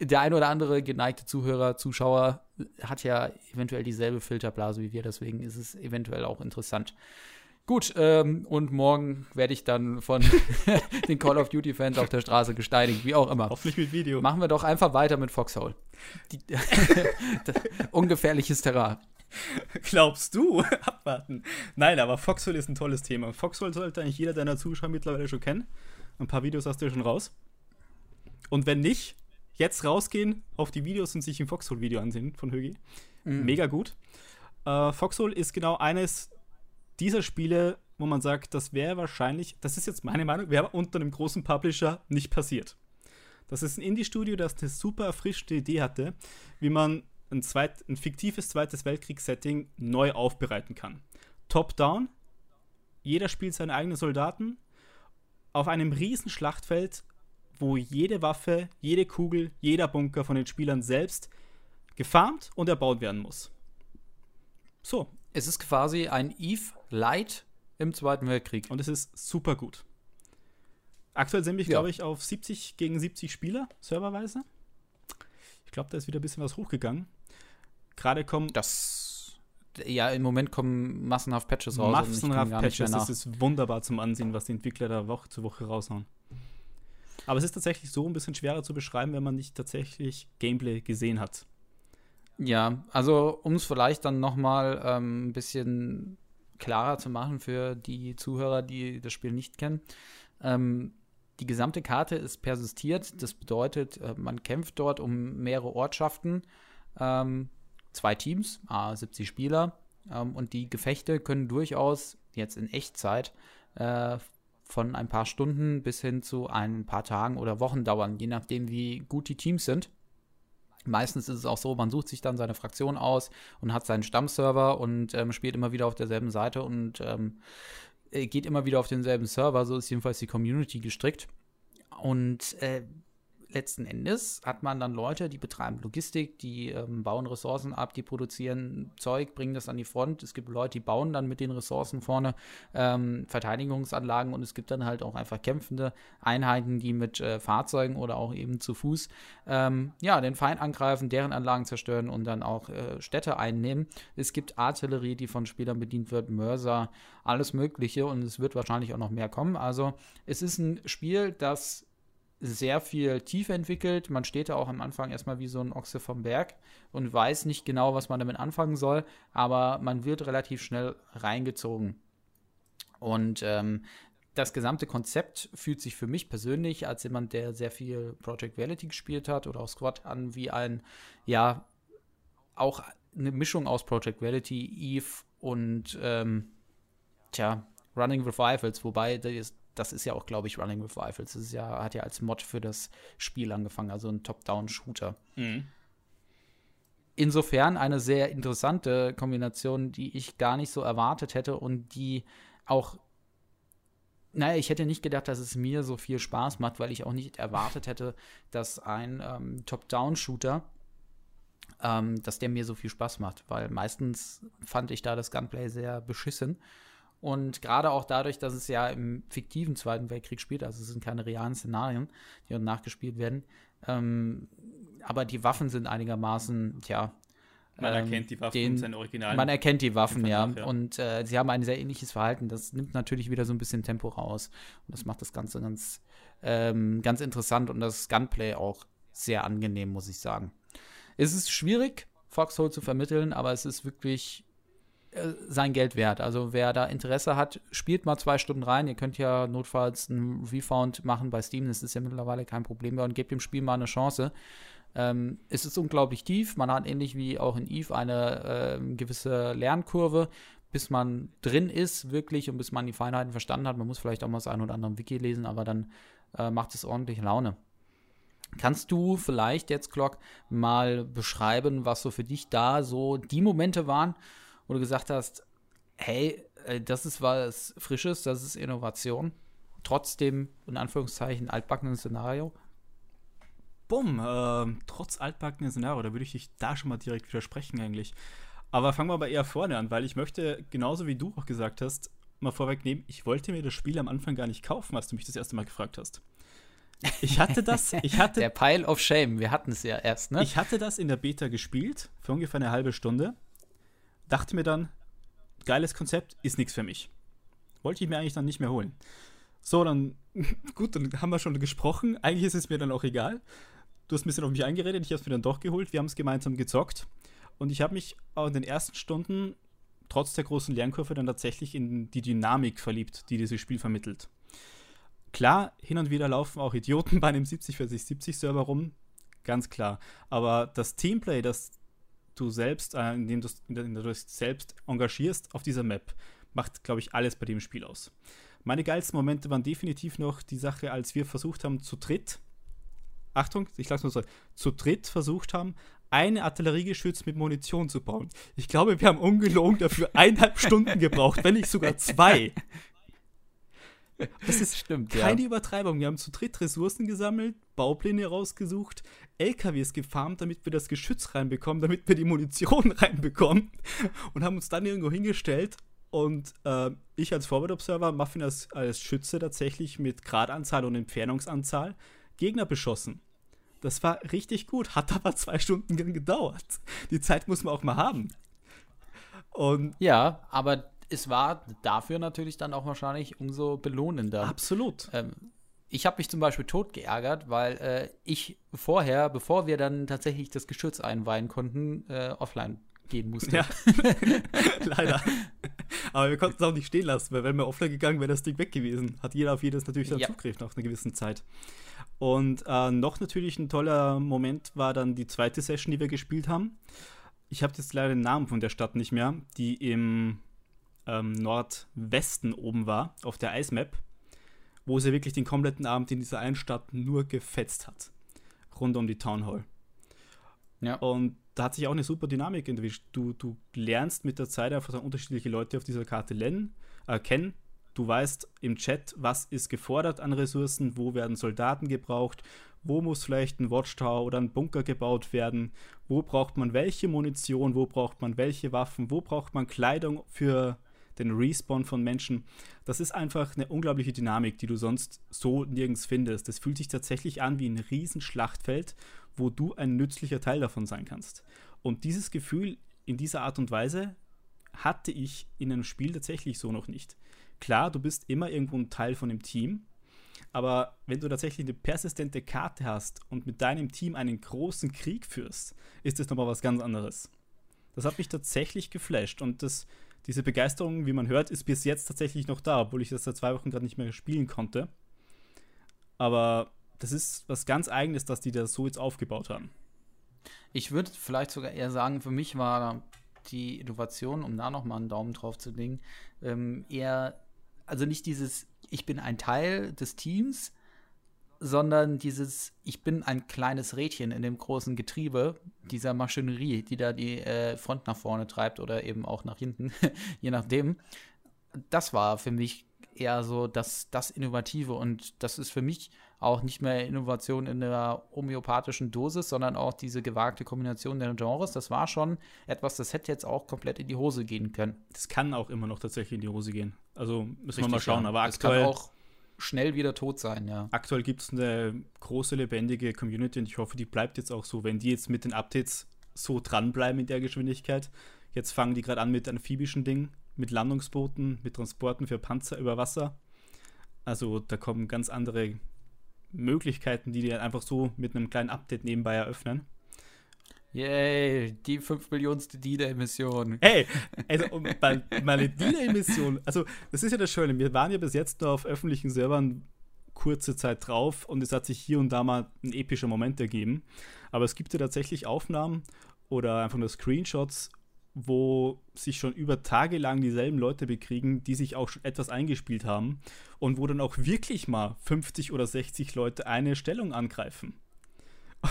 der ein oder andere geneigte Zuhörer, Zuschauer hat ja eventuell dieselbe Filterblase wie wir, deswegen ist es eventuell auch interessant. Gut, ähm, und morgen werde ich dann von <laughs> den Call of Duty-Fans auf der Straße gesteinigt, wie auch immer. Hoffentlich mit Video. Machen wir doch einfach weiter mit Foxhole. Die, <laughs> ungefährliches Terrain. Glaubst du? <laughs> Abwarten. Nein, aber Foxhole ist ein tolles Thema. Foxhole sollte eigentlich jeder deiner Zuschauer mittlerweile schon kennen. Ein paar Videos hast du ja schon raus. Und wenn nicht, jetzt rausgehen auf die Videos und sich ein Foxhole-Video ansehen von Högi. Mhm. Mega gut. Äh, Foxhole ist genau eines dieser Spiele, wo man sagt, das wäre wahrscheinlich, das ist jetzt meine Meinung, wäre unter einem großen Publisher nicht passiert. Das ist ein Indie-Studio, das eine super erfrischte Idee hatte, wie man ein, zweit, ein fiktives Zweites Weltkriegs-Setting neu aufbereiten kann. Top-down, jeder spielt seine eigenen Soldaten auf einem riesen Schlachtfeld, wo jede Waffe, jede Kugel, jeder Bunker von den Spielern selbst gefarmt und erbaut werden muss. So, Es ist quasi ein Eve Light im Zweiten Weltkrieg. Und es ist super gut. Aktuell sind wir, Ja. glaube ich, auf 70 gegen 70 Spieler, serverweise. Ich glaube, da ist wieder ein bisschen was hochgegangen. Gerade kommen Das. Ja, im Moment kommen massenhaft Patches raus. massenhaft Patches. Das ist wunderbar zum Ansehen, was die Entwickler da Woche zu Woche raushauen. Aber es ist tatsächlich so ein bisschen schwerer zu beschreiben, wenn man nicht tatsächlich Gameplay gesehen hat. Ja, also um es vielleicht dann noch mal ähm, ein bisschen klarer zu machen für die Zuhörer, die das Spiel nicht kennen. Ähm, die gesamte Karte ist persistiert. Das bedeutet, äh, man kämpft dort um mehrere Ortschaften, ähm, zwei Teams, ah, 70 Spieler. Ähm, und die Gefechte können durchaus jetzt in Echtzeit äh, von ein paar Stunden bis hin zu ein paar Tagen oder Wochen dauern, je nachdem, wie gut die Teams sind. Meistens ist es auch so, man sucht sich dann seine Fraktion aus und hat seinen Stammserver und ähm, spielt immer wieder auf derselben Seite und ähm, äh, geht immer wieder auf denselben Server. So ist jedenfalls die Community gestrickt. Und äh, letzten Endes hat man dann Leute, die betreiben Logistik, die ähm, bauen Ressourcen ab, die produzieren Zeug, bringen das an die Front. Es gibt Leute, die bauen dann mit den Ressourcen vorne ähm, Verteidigungsanlagen und es gibt dann halt auch einfach kämpfende Einheiten, die mit äh, Fahrzeugen oder auch eben zu Fuß ähm, ja, den Feind angreifen, deren Anlagen zerstören und dann auch äh, Städte einnehmen. Es gibt Artillerie, die von Spielern bedient wird, Mörser, alles Mögliche und es wird wahrscheinlich auch noch mehr kommen. Also es ist ein Spiel, das sehr viel Tiefe entwickelt. Man steht da auch am Anfang erstmal wie so ein Ochse vom Berg und weiß nicht genau, was man damit anfangen soll, aber man wird relativ schnell reingezogen. Und ähm, das gesamte Konzept fühlt sich für mich persönlich als jemand, der sehr viel Project Reality gespielt hat oder auch Squad an, wie ein, ja, auch eine Mischung aus Project Reality, Eve und, ähm, tja, Running Rifles, wobei das, das ist ja auch, glaube ich, Running with Rifles. Das ist ja, hat ja als Mod für das Spiel angefangen, also ein Top-Down-Shooter. Insofern eine sehr interessante Kombination, die ich gar nicht so erwartet hätte und die auch naja, ich hätte nicht gedacht, dass es mir so viel Spaß macht, weil ich auch nicht erwartet hätte, dass ein ähm, Top-Down-Shooter, ähm, dass der mir so viel Spaß macht, weil meistens fand ich da das Gunplay sehr beschissen. Und gerade auch dadurch, dass es ja im fiktiven Zweiten Weltkrieg spielt, also es sind keine realen Szenarien, die dort nachgespielt werden, ähm, aber die Waffen sind einigermaßen, tja, Man ähm, erkennt die Waffen den- und seine Originalen. man erkennt die Waffen, ja. ja. Und äh, sie haben ein sehr ähnliches Verhalten. Das nimmt natürlich wieder so ein bisschen Tempo raus. Und das macht das Ganze ganz, ähm, ganz interessant und das Gunplay auch sehr angenehm, muss ich sagen. Es ist schwierig, Foxhole zu vermitteln, aber es ist wirklich sein Geld wert. Also wer da Interesse hat, spielt mal zwei Stunden rein. Ihr könnt ja notfalls einen Refound machen bei Steam. Das ist ja mittlerweile kein Problem mehr und gebt dem Spiel mal eine Chance. Ähm, es ist unglaublich tief. Man hat ähnlich wie auch in Eve eine ähm, gewisse Lernkurve, bis man drin ist, wirklich, und bis man die Feinheiten verstanden hat. Man muss vielleicht auch mal das ein oder andere Wiki lesen, aber dann äh, macht es ordentlich Laune. Kannst du vielleicht jetzt, Glock, mal beschreiben, was so für dich da so die Momente waren, wo du gesagt hast, hey, äh, das ist was Frisches, das ist Innovation, trotzdem, in Anführungszeichen, altbackenen Szenario? Bumm, ähm, trotz altbackenen Szenario, da würde ich dich da schon mal direkt widersprechen eigentlich. Aber fangen wir aber eher vorne an, weil ich möchte, genauso wie du auch gesagt hast, mal vorwegnehmen, ich wollte mir das Spiel am Anfang gar nicht kaufen, als du mich das erste Mal gefragt hast. Ich hatte das, ich <laughs> hatte, Der Pile of Shame, wir hatten es ja erst, ne? ich hatte das in der Beta gespielt, für ungefähr eine halbe Stunde, dachte mir dann, geiles Konzept, ist nichts für mich. Wollte ich mir eigentlich dann nicht mehr holen. So, dann, <laughs> gut, dann haben wir schon gesprochen. Eigentlich ist es mir dann auch egal. Du hast ein bisschen auf mich eingeredet, ich habe es mir dann doch geholt. Wir haben es gemeinsam gezockt. Und ich habe mich auch in den ersten Stunden, trotz der großen Lernkurve, dann tatsächlich in die Dynamik verliebt, die dieses Spiel vermittelt. Klar, hin und wieder laufen auch Idioten <laughs> bei einem 70-40-70-Server rum, ganz klar. Aber das Teamplay, das du selbst, äh, in dem du in dem du dich selbst engagierst auf dieser Map, macht, glaube ich, alles bei dem Spiel aus. Meine geilsten Momente waren definitiv noch die Sache, als wir versucht haben, zu dritt, Achtung, ich sag's mal so, zu dritt versucht haben, eine Artilleriegeschütz mit Munition zu bauen. Ich glaube, wir haben ungelogen dafür eineinhalb <laughs> Stunden gebraucht, wenn nicht sogar zwei. Das ist Stimmt, keine ja. Übertreibung. Wir haben zu dritt Ressourcen gesammelt, Baupläne rausgesucht, LKWs gefarmt, damit wir das Geschütz reinbekommen, damit wir die Munition <laughs> reinbekommen und haben uns dann irgendwo hingestellt und äh, ich als Forward-Observer, Muffin als, als Schütze tatsächlich mit Gradanzahl und Entfernungsanzahl Gegner beschossen. Das war richtig gut, hat aber zwei Stunden <laughs> gedauert. Die Zeit muss man auch mal haben. Und ja, aber es war dafür natürlich dann auch wahrscheinlich umso belohnender. Absolut. Ähm, ich habe mich zum Beispiel tot geärgert, weil äh, ich vorher, bevor wir dann tatsächlich das Geschütz einweihen konnten, äh, offline gehen musste. Ja, <laughs> leider. Aber wir konnten es auch nicht stehen lassen, weil wenn wir offline gegangen wäre das Ding weg gewesen. Hat jeder auf jedes natürlich dann ja. Zugriff nach einer gewissen Zeit. Und äh, noch natürlich ein toller Moment war dann die zweite Session, die wir gespielt haben. Ich habe jetzt leider den Namen von der Stadt nicht mehr, die im ähm, Nordwesten oben war, auf der Eismap, wo sie wirklich den kompletten Abend in dieser einen Stadt nur gefetzt hat. Rund um die Town Hall. Ja. Und da hat sich auch eine super Dynamik entwickelt. Du, du lernst mit der Zeit einfach unterschiedliche Leute auf dieser Karte lernen, äh, kennen. Du weißt im Chat, was ist gefordert an Ressourcen, wo werden Soldaten gebraucht, wo muss vielleicht ein Watchtower oder ein Bunker gebaut werden, wo braucht man welche Munition, wo braucht man welche Waffen, wo braucht man Kleidung für den Respawn von Menschen. Das ist einfach eine unglaubliche Dynamik, die du sonst so nirgends findest. Das fühlt sich tatsächlich an wie ein Riesenschlachtfeld, wo du ein nützlicher Teil davon sein kannst. Und dieses Gefühl in dieser Art und Weise hatte ich in einem Spiel tatsächlich so noch nicht. Klar, du bist immer irgendwo ein Teil von dem Team, aber wenn du tatsächlich eine persistente Karte hast und mit deinem Team einen großen Krieg führst, ist das nochmal was ganz anderes. Das hat mich tatsächlich geflasht und das diese Begeisterung, wie man hört, ist bis jetzt tatsächlich noch da, obwohl ich das seit zwei Wochen gerade nicht mehr spielen konnte. Aber das ist was ganz Eigenes, dass die das so jetzt aufgebaut haben. Ich würde vielleicht sogar eher sagen, für mich war die Innovation, um da nochmal einen Daumen drauf zu legen, ähm, eher, also nicht dieses, ich bin ein Teil des Teams, sondern dieses, ich bin ein kleines Rädchen in dem großen Getriebe dieser Maschinerie, die da die äh, Front nach vorne treibt oder eben auch nach hinten, <laughs> je nachdem. Das war für mich eher so das, das Innovative und das ist für mich auch nicht mehr Innovation in der homöopathischen Dosis, sondern auch diese gewagte Kombination der Genres. Das war schon etwas, das hätte jetzt auch komplett in die Hose gehen können. Das kann auch immer noch tatsächlich in die Hose gehen. Also müssen Richtig, wir mal schauen. Ja. Aber aktuell, kann auch schnell wieder tot sein, ja. Aktuell gibt es eine große, lebendige Community und ich hoffe, die bleibt jetzt auch so, wenn die jetzt mit den Updates so dranbleiben in der Geschwindigkeit. Jetzt fangen die gerade an mit amphibischen Dingen, mit Landungsbooten, mit Transporten für Panzer über Wasser. Also da kommen ganz andere Möglichkeiten, die die einfach so mit einem kleinen Update nebenbei eröffnen. Yay, die 5 Millionste DIDA-Emission. Hey, also meine DIDA-Emission, also das ist ja das Schöne, wir waren ja bis jetzt nur auf öffentlichen Servern kurze Zeit drauf und es hat sich hier und da mal ein epischer Moment ergeben. Aber es gibt ja tatsächlich Aufnahmen oder einfach nur Screenshots, wo sich schon über Tage lang dieselben Leute bekriegen, die sich auch schon etwas eingespielt haben und wo dann auch wirklich mal 50 oder 60 Leute eine Stellung angreifen.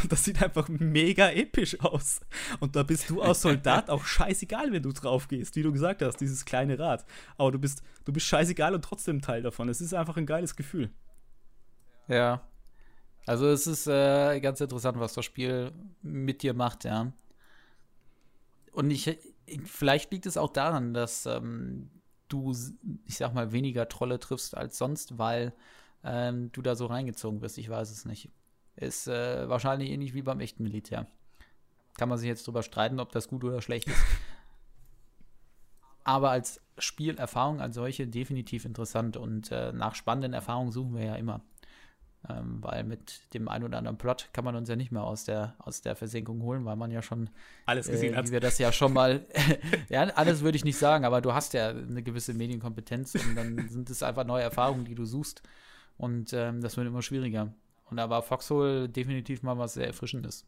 Und das sieht einfach mega episch aus. Und da bist du als Soldat auch scheißegal, wenn du drauf gehst, wie du gesagt hast, dieses kleine Rad. Aber du bist, du bist scheißegal und trotzdem Teil davon. Es ist einfach ein geiles Gefühl. Ja. Also es ist äh, ganz interessant, was das Spiel mit dir macht, ja. Und ich, vielleicht liegt es auch daran, dass ähm, du, ich sag mal, weniger Trolle triffst als sonst, weil ähm, du da so reingezogen bist. Ich weiß es nicht. Ist äh, wahrscheinlich ähnlich wie beim echten Militär. Kann man sich jetzt drüber streiten, ob das gut oder schlecht ist. Aber als Spielerfahrung als solche definitiv interessant und äh, nach spannenden Erfahrungen suchen wir ja immer. Ähm, weil mit dem ein oder anderen Plot kann man uns ja nicht mehr aus der, aus der Versenkung holen, weil man ja schon alles gesehen äh, hat. Wie wir das ja schon mal, <laughs> ja, alles würde ich nicht sagen, aber du hast ja eine gewisse Medienkompetenz und dann sind es einfach neue Erfahrungen, die du suchst. Und ähm, das wird immer schwieriger. Und da war Foxhole definitiv mal was sehr Erfrischendes.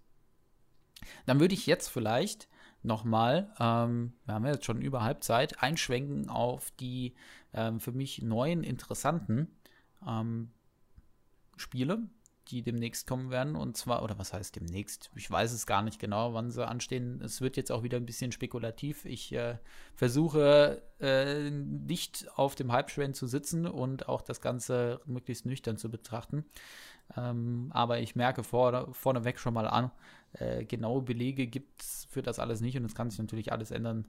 Dann würde ich jetzt vielleicht nochmal, ähm, wir haben ja jetzt schon über Halbzeit, einschwenken auf die ähm, für mich neuen, interessanten ähm, Spiele. die demnächst kommen werden. Und zwar, oder was heißt demnächst? Ich weiß es gar nicht genau, wann sie anstehen. Es wird jetzt auch wieder ein bisschen spekulativ. Ich äh, versuche äh, nicht auf dem Hype-Train zu sitzen und auch das Ganze möglichst nüchtern zu betrachten. Ähm, aber ich merke vor, vorneweg schon mal an, äh, genaue Belege gibt es für das alles nicht und es kann sich natürlich alles ändern.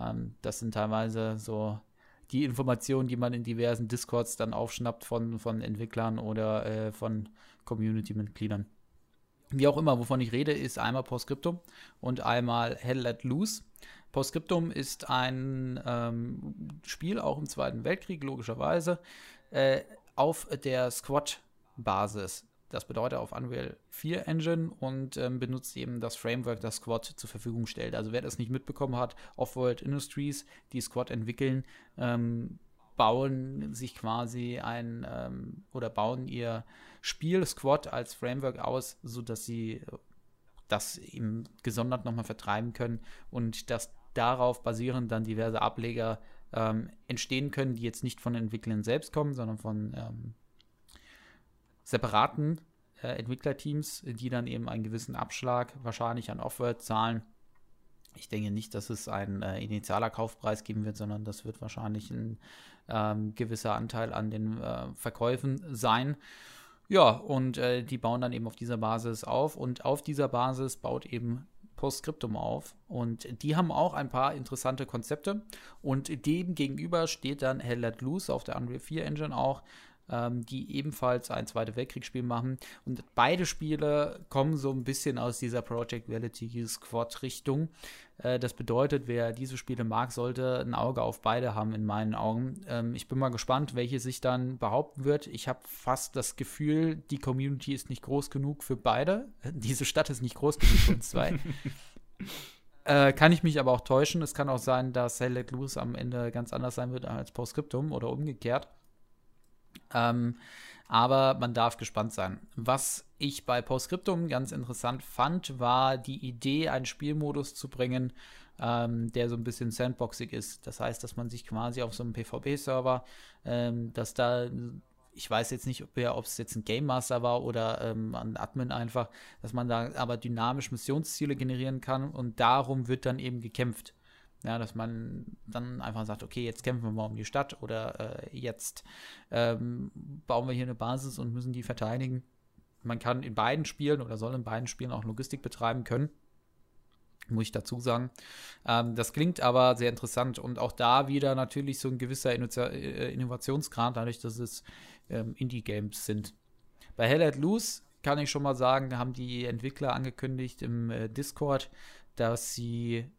Ähm, das sind teilweise so die Informationen, die man in diversen Discords dann aufschnappt von, von Entwicklern oder äh, von Community-Mitgliedern. Wie auch immer, wovon ich rede, ist einmal Postscriptum und einmal Hell Let Loose. Postscriptum ist ein ähm, Spiel, auch im Zweiten Weltkrieg, logischerweise, äh, auf der Squad-Basis. Das bedeutet auf Unreal 4 Engine und ähm, benutzt eben das Framework, das Squad zur Verfügung stellt. Also wer das nicht mitbekommen hat, Offworld Industries, die Squad entwickeln, ähm, bauen sich quasi ein ähm, oder bauen ihr Spiel Squad als Framework aus, sodass sie das eben gesondert nochmal vertreiben können und dass darauf basierend dann diverse Ableger ähm, entstehen können, die jetzt nicht von den Entwicklern selbst kommen, sondern von ähm, separaten äh, Entwicklerteams, die dann eben einen gewissen Abschlag wahrscheinlich an Offword zahlen. Ich denke nicht, dass es ein äh, initialer Kaufpreis geben wird, sondern das wird wahrscheinlich ein ähm, gewisser Anteil an den äh, Verkäufen sein. Ja, und äh, die bauen dann eben auf dieser Basis auf und auf dieser Basis baut eben Postscriptum auf. Und die haben auch ein paar interessante Konzepte. Und dem gegenüber steht dann Hell Let Loose auf der Unreal 4 Engine auch, ähm, die ebenfalls ein Zweite Weltkriegsspiel machen. Und beide Spiele kommen so ein bisschen aus dieser Project Reality Squad-Richtung. Äh, das bedeutet, wer diese Spiele mag, sollte ein Auge auf beide haben, in meinen Augen. Ähm, ich bin mal gespannt, welche sich dann behaupten wird. Ich habe fast das Gefühl, die Community ist nicht groß genug für beide. <laughs> Diese Stadt ist nicht groß genug für uns zwei. <laughs> Äh, kann ich mich aber auch täuschen. Es kann auch sein, dass Let Loose am Ende ganz anders sein wird als Postscriptum oder umgekehrt. Ähm, aber man darf gespannt sein. Was ich bei Postscriptum ganz interessant fand, war die Idee, einen Spielmodus zu bringen, ähm, der so ein bisschen sandboxig ist. Das heißt, dass man sich quasi auf so einem PvP-Server, ähm, dass da ich weiß jetzt nicht, ob es jetzt ein Game Master war oder ähm, ein Admin einfach, dass man da aber dynamisch Missionsziele generieren kann und darum wird dann eben gekämpft. Ja, dass man dann einfach sagt, okay, jetzt kämpfen wir mal um die Stadt oder äh, jetzt ähm, bauen wir hier eine Basis und müssen die verteidigen. Man kann in beiden Spielen oder soll in beiden Spielen auch Logistik betreiben können. Muss ich dazu sagen. Ähm, das klingt aber sehr interessant und auch da wieder natürlich so ein gewisser äh, Innovationsgrad, dadurch, dass es ähm, Indie-Games sind. Bei Hell at Loose kann ich schon mal sagen, haben die Entwickler angekündigt im äh, Discord, dass sie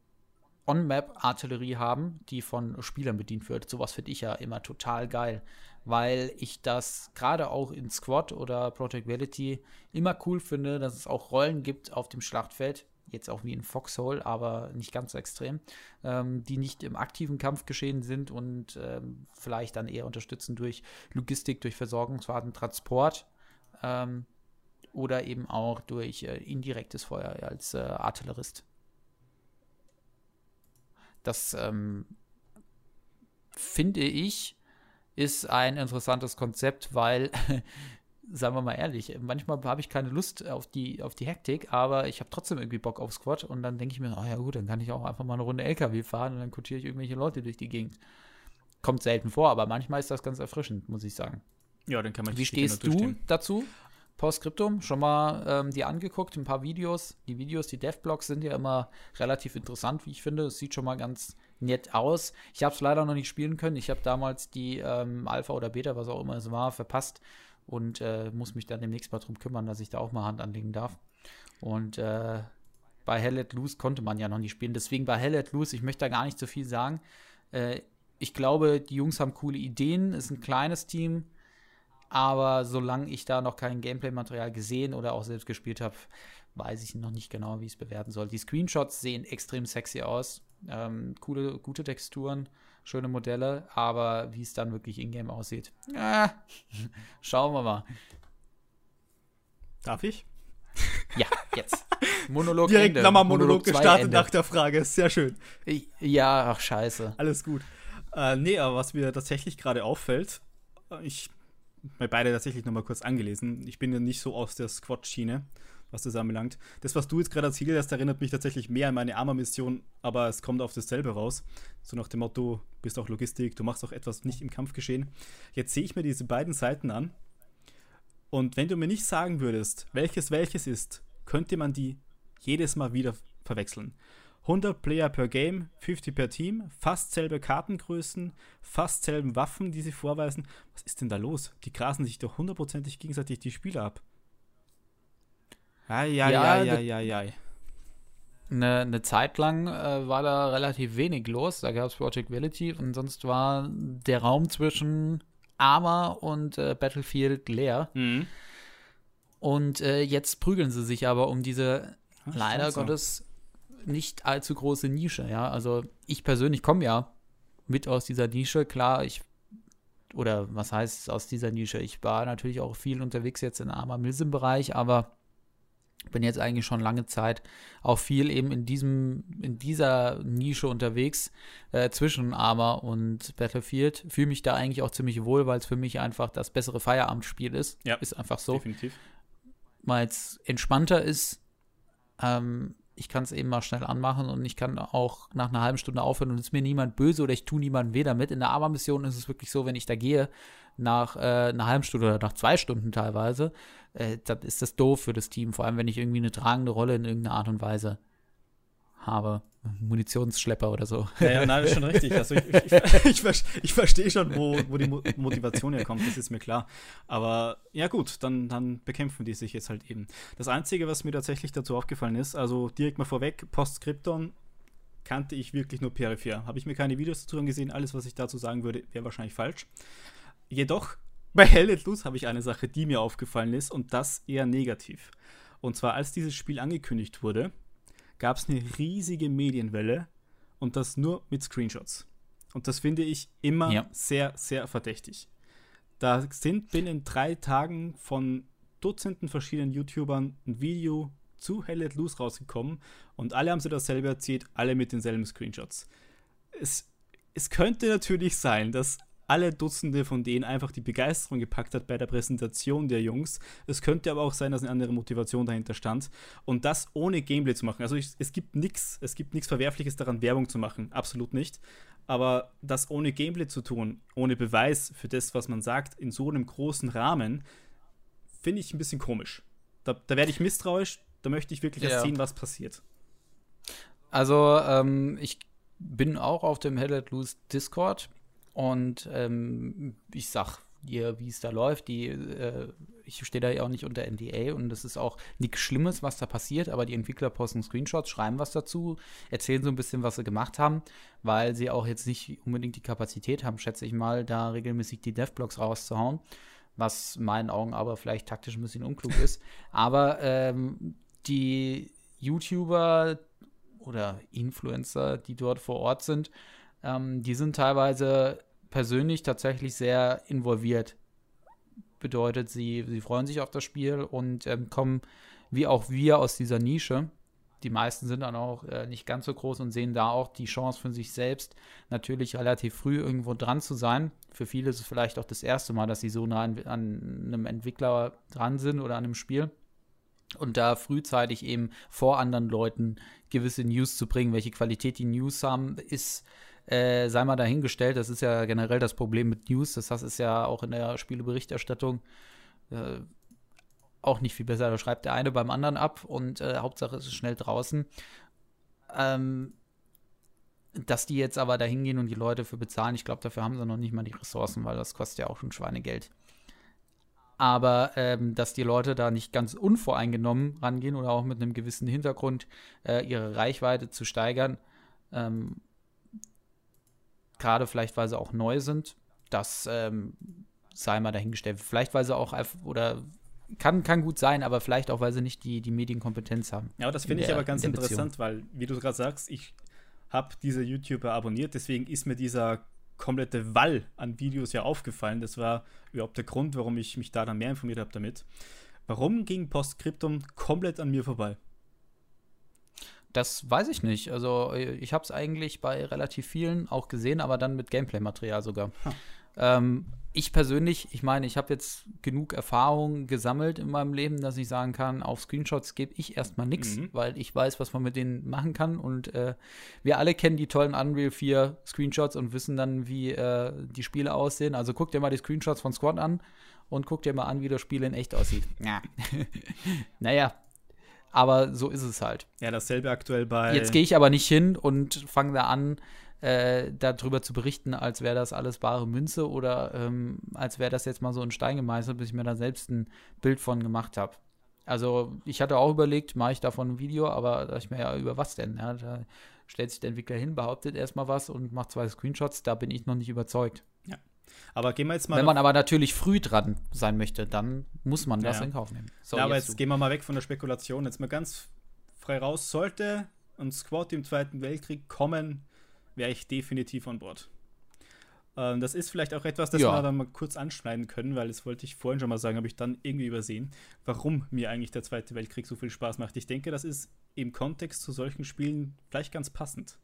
On-Map-Artillerie haben, die von Spielern bedient wird. Sowas finde ich ja immer total geil, weil ich das gerade auch in Squad oder Project Reality immer cool finde, dass es auch Rollen gibt auf dem Schlachtfeld, jetzt auch wie in Foxhole, aber nicht ganz so extrem, ähm, die nicht im aktiven Kampf geschehen sind und ähm, vielleicht dann eher unterstützen durch Logistik, durch Versorgungsfahrten, Transport ähm, oder eben auch durch äh, indirektes Feuer als äh, Artillerist. Das ähm, finde ich ist ein interessantes Konzept, weil, <laughs> sagen wir mal ehrlich, manchmal habe ich keine Lust auf die, auf die Hektik, aber ich habe trotzdem irgendwie Bock auf Squad und dann denke ich mir, oh ja gut, dann kann ich auch einfach mal eine Runde LKW fahren und dann kutschiere ich irgendwelche Leute durch die Gegend. Kommt selten vor, aber manchmal ist das ganz erfrischend, muss ich sagen. Ja, dann kann man Wie stehst du dazu? Postscriptum schon mal ähm, dir angeguckt, ein paar Videos. Die Videos, die Devblogs sind ja immer relativ interessant, wie ich finde. Es sieht schon mal ganz nett aus. Ich habe es leider noch nicht spielen können. Ich habe damals die ähm, Alpha oder Beta, was auch immer es war, verpasst und äh, muss mich dann demnächst mal drum kümmern, dass ich da auch mal Hand anlegen darf. Und äh, bei Hell at Loose konnte man ja noch nicht spielen. Deswegen bei Hell at Loose, ich möchte da gar nicht so viel sagen. Äh, ich glaube, die Jungs haben coole Ideen. Ist ein kleines Team aber solange ich da noch kein Gameplay-Material gesehen oder auch selbst gespielt habe, weiß ich noch nicht genau, wie ich es bewerten soll. Die Screenshots sehen extrem sexy aus. Ähm, coole, gute Texturen, schöne Modelle, aber wie es dann wirklich in-game aussieht, äh, <laughs> schauen wir mal. Darf ich? Ja, jetzt. <laughs> Monolog Direkt nochmal Monolog, Monolog gestartet Ende. nach der Frage. Sehr schön. Ja, ach scheiße. Alles gut. Äh, nee, aber was mir tatsächlich gerade auffällt, äh, ich mir beide tatsächlich nochmal kurz angelesen. Ich bin ja nicht so aus der Squad-Schiene, was das anbelangt. Das, was du jetzt gerade erzählt hast, erinnert mich tatsächlich mehr an meine Arma-Mission, aber es kommt auf dasselbe raus. So nach dem Motto, bist auch Logistik, du machst auch etwas nicht im Kampf geschehen. Jetzt sehe ich mir diese beiden Seiten an und wenn du mir nicht sagen würdest, welches welches ist, könnte man die jedes Mal wieder verwechseln. 100 Player per Game, 50 per Team, fast selbe Kartengrößen, fast selben Waffen, die sie vorweisen. Was ist denn da los? Die grasen sich doch hundertprozentig gegenseitig die Spiele ab. Eieieiei. Eine, eine Zeit lang äh, war da relativ wenig los. Da gab es Project Reality und sonst war der Raum zwischen Arma und äh, Battlefield leer. Mhm. Und äh, jetzt prügeln sie sich aber um diese Ach, leider Gottes nicht allzu große Nische. Ja, also ich persönlich komme ja mit aus dieser Nische. Klar, ich oder was heißt aus dieser Nische? Ich war natürlich auch viel unterwegs jetzt in Arma Milsim Bereich, aber bin jetzt eigentlich schon lange Zeit auch viel eben in diesem, in dieser Nische unterwegs, äh, zwischen Arma und Battlefield. Fühle mich da eigentlich auch ziemlich wohl, weil es für mich einfach das bessere Feierabendspiel ist. Ja, ist einfach so. Definitiv. Weil es entspannter ist. Ähm, ich kann es eben mal schnell anmachen und ich kann auch nach einer halben Stunde aufhören und es ist mir niemand böse oder ich tue niemandem weh damit. In der Arma-Mission ist es wirklich so, wenn ich da gehe, nach äh, einer halben Stunde oder nach zwei Stunden teilweise, äh, dann ist das doof für das Team, vor allem wenn ich irgendwie eine tragende Rolle in irgendeiner Art und Weise habe. Munitionsschlepper oder so. Ja, ja nein, das ist schon richtig. Also ich, ich, <laughs> ich, ich verstehe schon, wo, wo die Motivation herkommt, das ist mir klar. Aber ja gut, dann, dann bekämpfen die sich jetzt halt eben. Das Einzige, was mir tatsächlich dazu aufgefallen ist, also direkt mal vorweg, Postscripton kannte ich wirklich nur peripher. Habe ich mir keine Videos dazu angesehen, alles, was ich dazu sagen würde, wäre wahrscheinlich falsch. Jedoch, bei Hell Let Loose habe ich eine Sache, die mir aufgefallen ist und das eher negativ. Und zwar, als dieses Spiel angekündigt wurde, gab es eine riesige Medienwelle und das nur mit Screenshots. Und das finde ich immer ja. sehr, sehr verdächtig. Da sind binnen drei Tagen von Dutzenden verschiedenen YouTubern ein Video zu Hell Let Loose rausgekommen und alle haben sie dasselbe erzählt, alle mit denselben Screenshots. Es, es könnte natürlich sein, dass alle Dutzende von denen einfach die Begeisterung gepackt hat bei der Präsentation der Jungs. Es könnte aber auch sein, dass eine andere Motivation dahinter stand. Und das ohne Gameplay zu machen. Also ich, es gibt nichts, es gibt nichts Verwerfliches daran, Werbung zu machen. Absolut nicht. Aber das ohne Gameplay zu tun, ohne Beweis für das, was man sagt, in so einem großen Rahmen, finde ich ein bisschen komisch. Da, da werde ich misstrauisch, da möchte ich wirklich ja. erst sehen, was passiert. Also, ähm, ich bin auch auf dem Hell at Loose Discord und ähm, ich sag dir, wie es da läuft. Die, äh, ich stehe da ja auch nicht unter NDA und das ist auch nichts Schlimmes, was da passiert, aber die Entwickler posten Screenshots, schreiben was dazu, erzählen so ein bisschen, was sie gemacht haben, weil sie auch jetzt nicht unbedingt die Kapazität haben, schätze ich mal, da regelmäßig die Devblocks rauszuhauen. Was in meinen Augen aber vielleicht taktisch ein bisschen unklug ist. <laughs> Aber ähm, die YouTuber oder Influencer, die dort vor Ort sind, ähm, die sind teilweise persönlich tatsächlich sehr involviert. Bedeutet, sie, sie freuen sich auf das Spiel und ähm, kommen wie auch wir aus dieser Nische. Die meisten sind dann auch äh, nicht ganz so groß und sehen da auch die Chance für sich selbst, natürlich relativ früh irgendwo dran zu sein. Für viele ist es vielleicht auch das erste Mal, dass sie so nah an, an einem Entwickler dran sind oder an einem Spiel. Und da frühzeitig eben vor anderen Leuten gewisse News zu bringen, welche Qualität die News haben, ist äh, sei mal dahingestellt, das ist ja generell das Problem mit News. Das heißt, ist ja auch in der Spieleberichterstattung äh, auch nicht viel besser. Da schreibt der eine beim anderen ab und äh, Hauptsache es ist schnell draußen. Ähm, dass die jetzt aber da hingehen und die Leute für bezahlen, ich glaube, dafür haben sie noch nicht mal die Ressourcen, weil das kostet ja auch schon Schweinegeld. Aber ähm, dass die Leute da nicht ganz unvoreingenommen rangehen oder auch mit einem gewissen Hintergrund äh, ihre Reichweite zu steigern, ähm, Gerade vielleicht, weil sie auch neu sind. Das ähm, sei mal dahingestellt. Vielleicht, weil sie auch einfach, oder kann, kann gut sein, aber vielleicht auch, weil sie nicht die, die Medienkompetenz haben. Ja, das finde ich aber ganz in interessant, weil, wie du gerade sagst, ich habe diese YouTuber abonniert, deswegen ist mir dieser komplette Wall an Videos ja aufgefallen. Das war überhaupt der Grund, warum ich mich da dann mehr informiert habe damit. Warum ging Postscriptum komplett an mir vorbei? Das weiß ich nicht. Also äh, ich habe es eigentlich bei relativ vielen auch gesehen, aber dann mit Gameplay-Material sogar. Huh. Ähm, ich persönlich, ich meine, ich habe jetzt genug Erfahrung gesammelt in meinem Leben, dass ich sagen kann, auf Screenshots gebe ich erstmal nichts, mhm. weil ich weiß, was man mit denen machen kann. Und äh, wir alle kennen die tollen Unreal 4 Screenshots und wissen dann, wie äh, die Spiele aussehen. Also guck dir mal die Screenshots von Squad an und guck dir mal an, wie das Spiel in echt aussieht. Ja. <laughs> naja, aber so ist es halt. Ja, dasselbe aktuell bei. Jetzt gehe ich aber nicht hin und fange da an, äh, darüber zu berichten, als wäre das alles bare Münze oder ähm, als wäre das jetzt mal so ein Stein gemeißelt, bis ich mir da selbst ein Bild von gemacht habe. Also ich hatte auch überlegt, mache ich davon ein Video, aber da ich mir ja, über was denn? Ja, da stellt sich der Entwickler hin, behauptet erstmal was und macht zwei Screenshots, da bin ich noch nicht überzeugt. Aber gehen wir jetzt mal. Wenn man aber natürlich früh dran sein möchte, dann muss man das ja. in Kauf nehmen. So, ja, aber jetzt, jetzt gehen wir mal weg von der Spekulation. Jetzt mal ganz frei raus. Sollte ein Squad im Zweiten Weltkrieg kommen, wäre ich definitiv an Bord. Ähm, das ist vielleicht auch etwas, das ja. wir dann mal kurz anschneiden können, weil das wollte ich vorhin schon mal sagen, habe ich dann irgendwie übersehen, warum mir eigentlich der Zweite Weltkrieg so viel Spaß macht. Ich denke, das ist im Kontext zu solchen Spielen vielleicht ganz passend.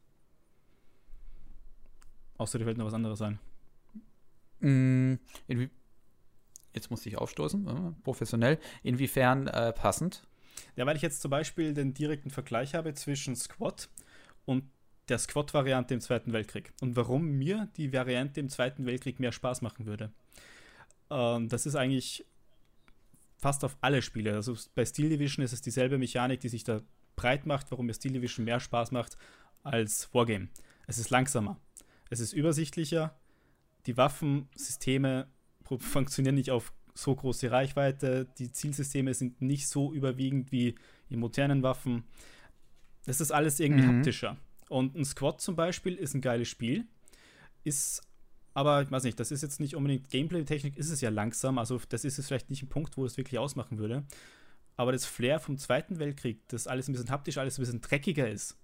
Außer dir fällt noch was anderes ein. Mm, jetzt musste ich aufstoßen, professionell. Inwiefern äh, passend? Ja, weil ich jetzt zum Beispiel den direkten Vergleich habe zwischen Squad und der Squad-Variante im Zweiten Weltkrieg und warum mir die Variante im Zweiten Weltkrieg mehr Spaß machen würde. Ähm, das ist eigentlich fast auf alle Spiele. Also bei Steel Division ist es dieselbe Mechanik, die sich da breit macht, warum mir Steel Division mehr Spaß macht als Wargame. Es ist langsamer, es ist übersichtlicher, die Waffensysteme <laughs> funktionieren nicht auf so große Reichweite, die Zielsysteme sind nicht so überwiegend wie in modernen Waffen. Das ist alles irgendwie mhm. haptischer. Und ein Squad zum Beispiel ist ein geiles Spiel. Ist aber, ich weiß nicht, das ist jetzt nicht unbedingt Gameplay-Technik, ist es ja langsam. Also, das ist jetzt vielleicht nicht ein Punkt, wo es wirklich ausmachen würde. Aber das Flair vom Zweiten Weltkrieg, das alles ein bisschen haptisch, alles ein bisschen dreckiger ist,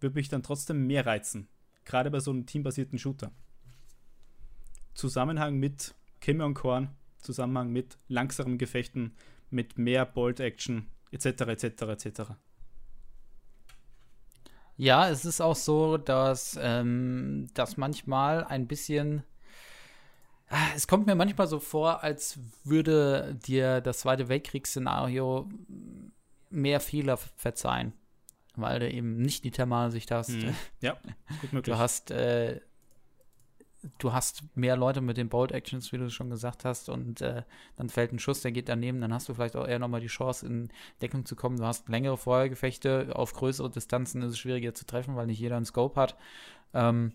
würde mich dann trotzdem mehr reizen. Gerade bei so einem teambasierten Shooter. Zusammenhang mit Kim und Korn, Zusammenhang mit langsamen Gefechten, mit mehr Bolt-Action, etc., etc., etc. Ja, es ist auch so, dass ähm, das manchmal ein bisschen. Ah, es kommt mir manchmal so vor, als würde dir das Zweite Weltkriegsszenario mehr Fehler verzeihen. Weil du eben nicht die Thermalsicht hast. Hm. Ja, gut möglich. Du hast äh, du hast mehr Leute mit den Bold Actions, wie du schon gesagt hast, und äh, dann fällt ein Schuss, der geht daneben, dann hast du vielleicht auch eher nochmal die Chance, in Deckung zu kommen. Du hast längere Feuergefechte, auf größere Distanzen ist es schwieriger zu treffen, weil nicht jeder einen Scope hat. Ähm,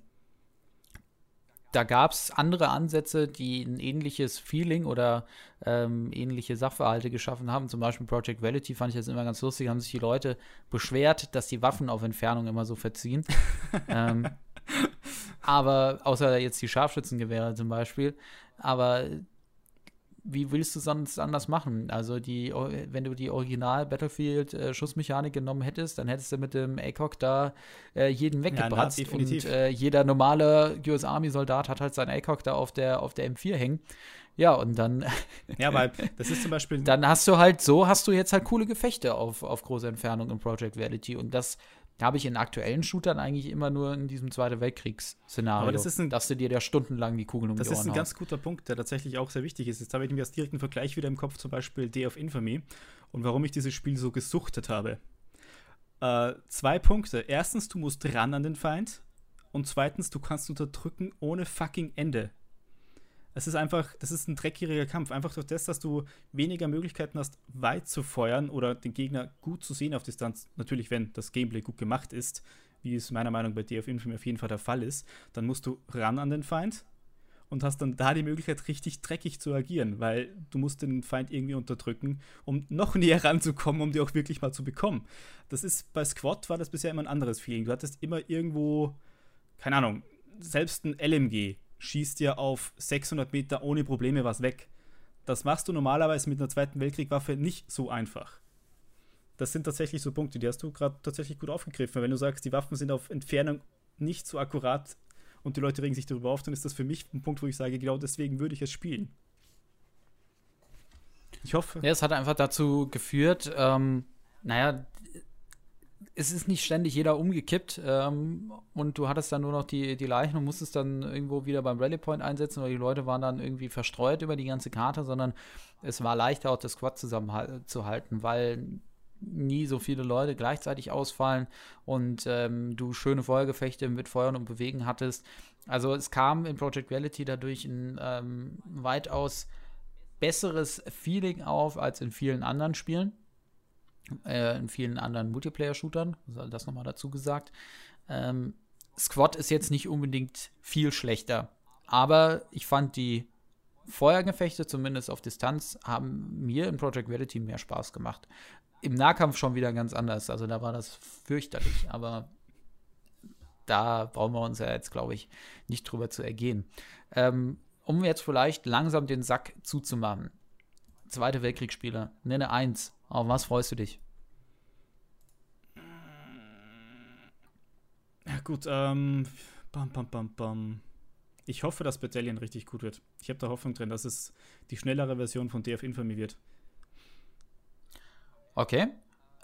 da gab es andere Ansätze, die ein ähnliches Feeling oder ähm, ähnliche Sachverhalte geschaffen haben. Zum Beispiel Project Vality fand ich das immer ganz lustig. Haben sich die Leute beschwert, dass die Waffen auf Entfernung immer so verziehen. <laughs> ähm, aber, außer jetzt die Scharfschützengewehre zum Beispiel. Aber wie willst du sonst anders machen? Also die, wenn du die Original Battlefield äh, Schussmechanik genommen hättest, dann hättest du mit dem ACOG da äh, jeden weggebratzt ja, und äh, jeder normale US Army Soldat hat halt sein ACOG da auf der auf der M4 hängen. Ja, und dann. <laughs> ja, weil das ist zum Beispiel. <laughs> dann hast du halt so, hast du jetzt halt coole Gefechte auf, auf große Entfernung im Project Reality. Und das habe ich in aktuellen Shootern eigentlich immer nur in diesem Zweiten Weltkriegsszenario. Aber das ist ein, dass du dir da stundenlang die Kugeln um Das die Ohren ist ein ganz guter Punkt, der tatsächlich auch sehr wichtig ist. Jetzt habe ich nämlich als direkten Vergleich wieder im Kopf zum Beispiel Day of Infamy und warum ich dieses Spiel so gesuchtet habe. Äh, zwei Punkte. Erstens, du musst ran an den Feind. Und zweitens, du kannst unterdrücken ohne fucking Ende. Es ist einfach, das ist ein dreckiger Kampf. Einfach durch das, dass du weniger Möglichkeiten hast, weit zu feuern oder den Gegner gut zu sehen auf Distanz. Natürlich, wenn das Gameplay gut gemacht ist, wie es meiner Meinung nach bei DF Infamy auf jeden Fall der Fall ist, dann musst du ran an den Feind und hast dann da die Möglichkeit, richtig dreckig zu agieren, weil du musst den Feind irgendwie unterdrücken, um noch <laughs> näher ranzukommen, um die auch wirklich mal zu bekommen. Das ist bei Squad war das bisher immer ein anderes Feeling. Du hattest immer irgendwo, keine Ahnung, selbst ein LMG schießt dir auf 600 Meter ohne Probleme was weg. Das machst du normalerweise mit einer Zweiten Weltkriegwaffe nicht so einfach. Das sind tatsächlich so Punkte, die hast du gerade tatsächlich gut aufgegriffen. Wenn du sagst, die Waffen sind auf Entfernung nicht so akkurat und die Leute regen sich darüber auf, dann ist das für mich ein Punkt, wo ich sage, genau deswegen würde ich es spielen. Ich hoffe. Ja, es hat einfach dazu geführt, ähm, naja, es ist nicht ständig jeder umgekippt ähm, und du hattest dann nur noch die, die Leichen und musstest dann irgendwo wieder beim Rally Point einsetzen oder die Leute waren dann irgendwie verstreut über die ganze Karte, sondern es war leichter, auch das Squad zusammenzuhalten, weil nie so viele Leute gleichzeitig ausfallen und ähm, du schöne Feuergefechte mit Feuern und Bewegen hattest. Also es kam in Project Reality dadurch ein ähm, weitaus besseres Feeling auf als in vielen anderen Spielen äh, in vielen anderen Multiplayer-Shootern, das nochmal dazu gesagt. Ähm, Squad ist jetzt nicht unbedingt viel schlechter, aber ich fand die Feuergefechte, zumindest auf Distanz, haben mir in Project Reality mehr Spaß gemacht. Im Nahkampf schon wieder ganz anders, also da war das fürchterlich, aber da brauchen wir uns ja jetzt, glaube ich, nicht drüber zu ergehen. Ähm, um jetzt vielleicht langsam den Sack zuzumachen. Zweite Weltkriegsspieler, nenne eins. Auf was freust du dich? Ja, gut, ähm, bam, bam, bam, bam. Ich hoffe, dass Battalion richtig gut wird. Ich habe da Hoffnung drin, dass es die schnellere Version von DF Infamy wird. Okay.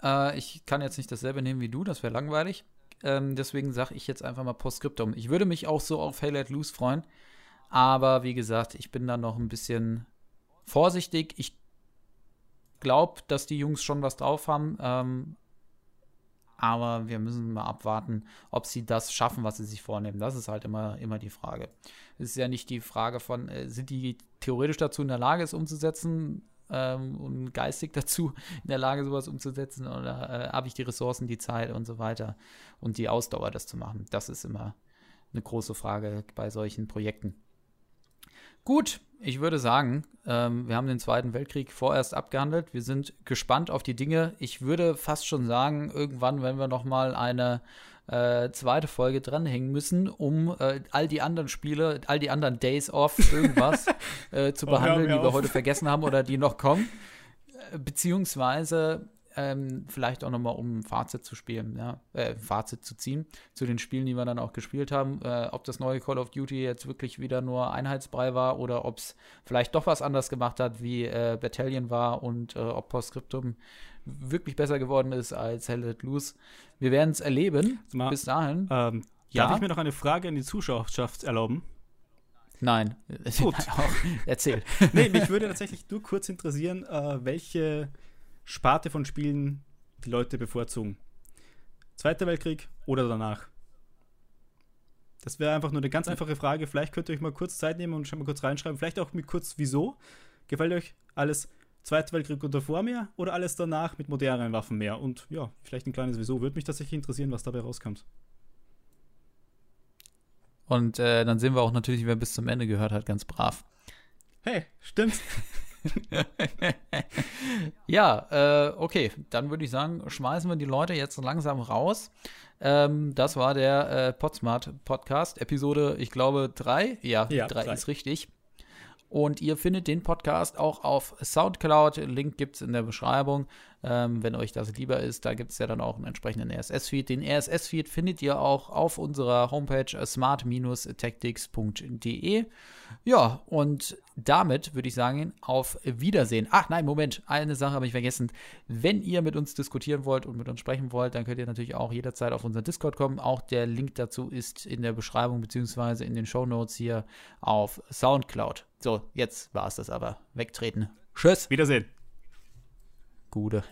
Äh, ich kann jetzt nicht dasselbe nehmen wie du, das wäre langweilig. Ähm, deswegen sage ich jetzt einfach mal Postscriptum. Ich würde mich auch so auf at Loose freuen. Aber wie gesagt, ich bin da noch ein bisschen vorsichtig. Ich glaube, dass die Jungs schon was drauf haben. Ähm, aber wir müssen mal abwarten, ob sie das schaffen, was sie sich vornehmen. Das ist halt immer, immer die Frage. Es ist ja nicht die Frage von, äh, sind die theoretisch dazu in der Lage, es umzusetzen ähm, und geistig <laughs> dazu in der Lage, sowas umzusetzen oder äh, habe ich die Ressourcen, die Zeit und so weiter und die Ausdauer, das zu machen. Das ist immer eine große Frage bei solchen Projekten. Gut, ich würde sagen, ähm, wir haben den Zweiten Weltkrieg vorerst abgehandelt. Wir sind gespannt auf die Dinge. Ich würde fast schon sagen, irgendwann, wenn wir noch mal eine äh, zweite Folge dranhängen müssen, um äh, all die anderen Spiele, all die anderen Days off, irgendwas <laughs> äh, zu oh, behandeln, die wir heute vergessen haben oder die noch kommen. Äh, beziehungsweise ähm, vielleicht auch nochmal, um ein Fazit zu spielen, ja, äh, Fazit zu ziehen zu den Spielen, die wir dann auch gespielt haben. Äh, ob das neue Call of Duty jetzt wirklich wieder nur Einheitsbrei war oder ob es vielleicht doch was anders gemacht hat, wie äh, Battalion war und äh, ob Postscriptum wirklich besser geworden ist als Hell Let Loose. Wir werden es erleben. Mal, Bis dahin. Ähm, ja? Darf ich mir noch eine Frage an die Zuschauerschaft erlauben? Nein. Gut. <laughs> Erzähl. <laughs> nee, mich <laughs> würde tatsächlich nur kurz interessieren, äh, welche Sparte von Spielen die Leute bevorzugen. Zweiter Weltkrieg oder danach? Das wäre einfach nur eine ganz einfache Frage. Vielleicht könnt ihr euch mal kurz Zeit nehmen und schon mal kurz reinschreiben. Vielleicht auch mit kurz wieso. Gefällt euch alles Zweiter Weltkrieg oder vor mehr oder alles danach mit moderneren Waffen mehr? Und ja, vielleicht ein kleines Wieso. Würde mich tatsächlich interessieren, was dabei rauskommt. Und äh, dann sehen wir auch natürlich, wer bis zum Ende gehört hat, ganz brav. Hey, stimmt. <laughs> ja, äh, okay, dann würde ich sagen, schmeißen wir die Leute jetzt langsam raus. Ähm, das war der äh, Podsmart Podcast, Episode, ich glaube, drei. Ja, ja drei, drei ist richtig. Und ihr findet den Podcast auch auf Soundcloud. Link gibt es in der Beschreibung. Ähm, wenn euch das lieber ist, da gibt es ja dann auch einen entsprechenden RSS-Feed. Den RSS-Feed findet ihr auch auf unserer Homepage smart-tactics.de. Ja, und damit würde ich sagen, auf Wiedersehen. Ach nein, Moment, eine Sache habe ich vergessen. Wenn ihr mit uns diskutieren wollt und mit uns sprechen wollt, dann könnt ihr natürlich auch jederzeit auf unseren Discord kommen. Auch der Link dazu ist in der Beschreibung bzw. in den Show Notes hier auf Soundcloud. So, jetzt war es das aber. Wegtreten. Tschüss. Wiedersehen. Gute.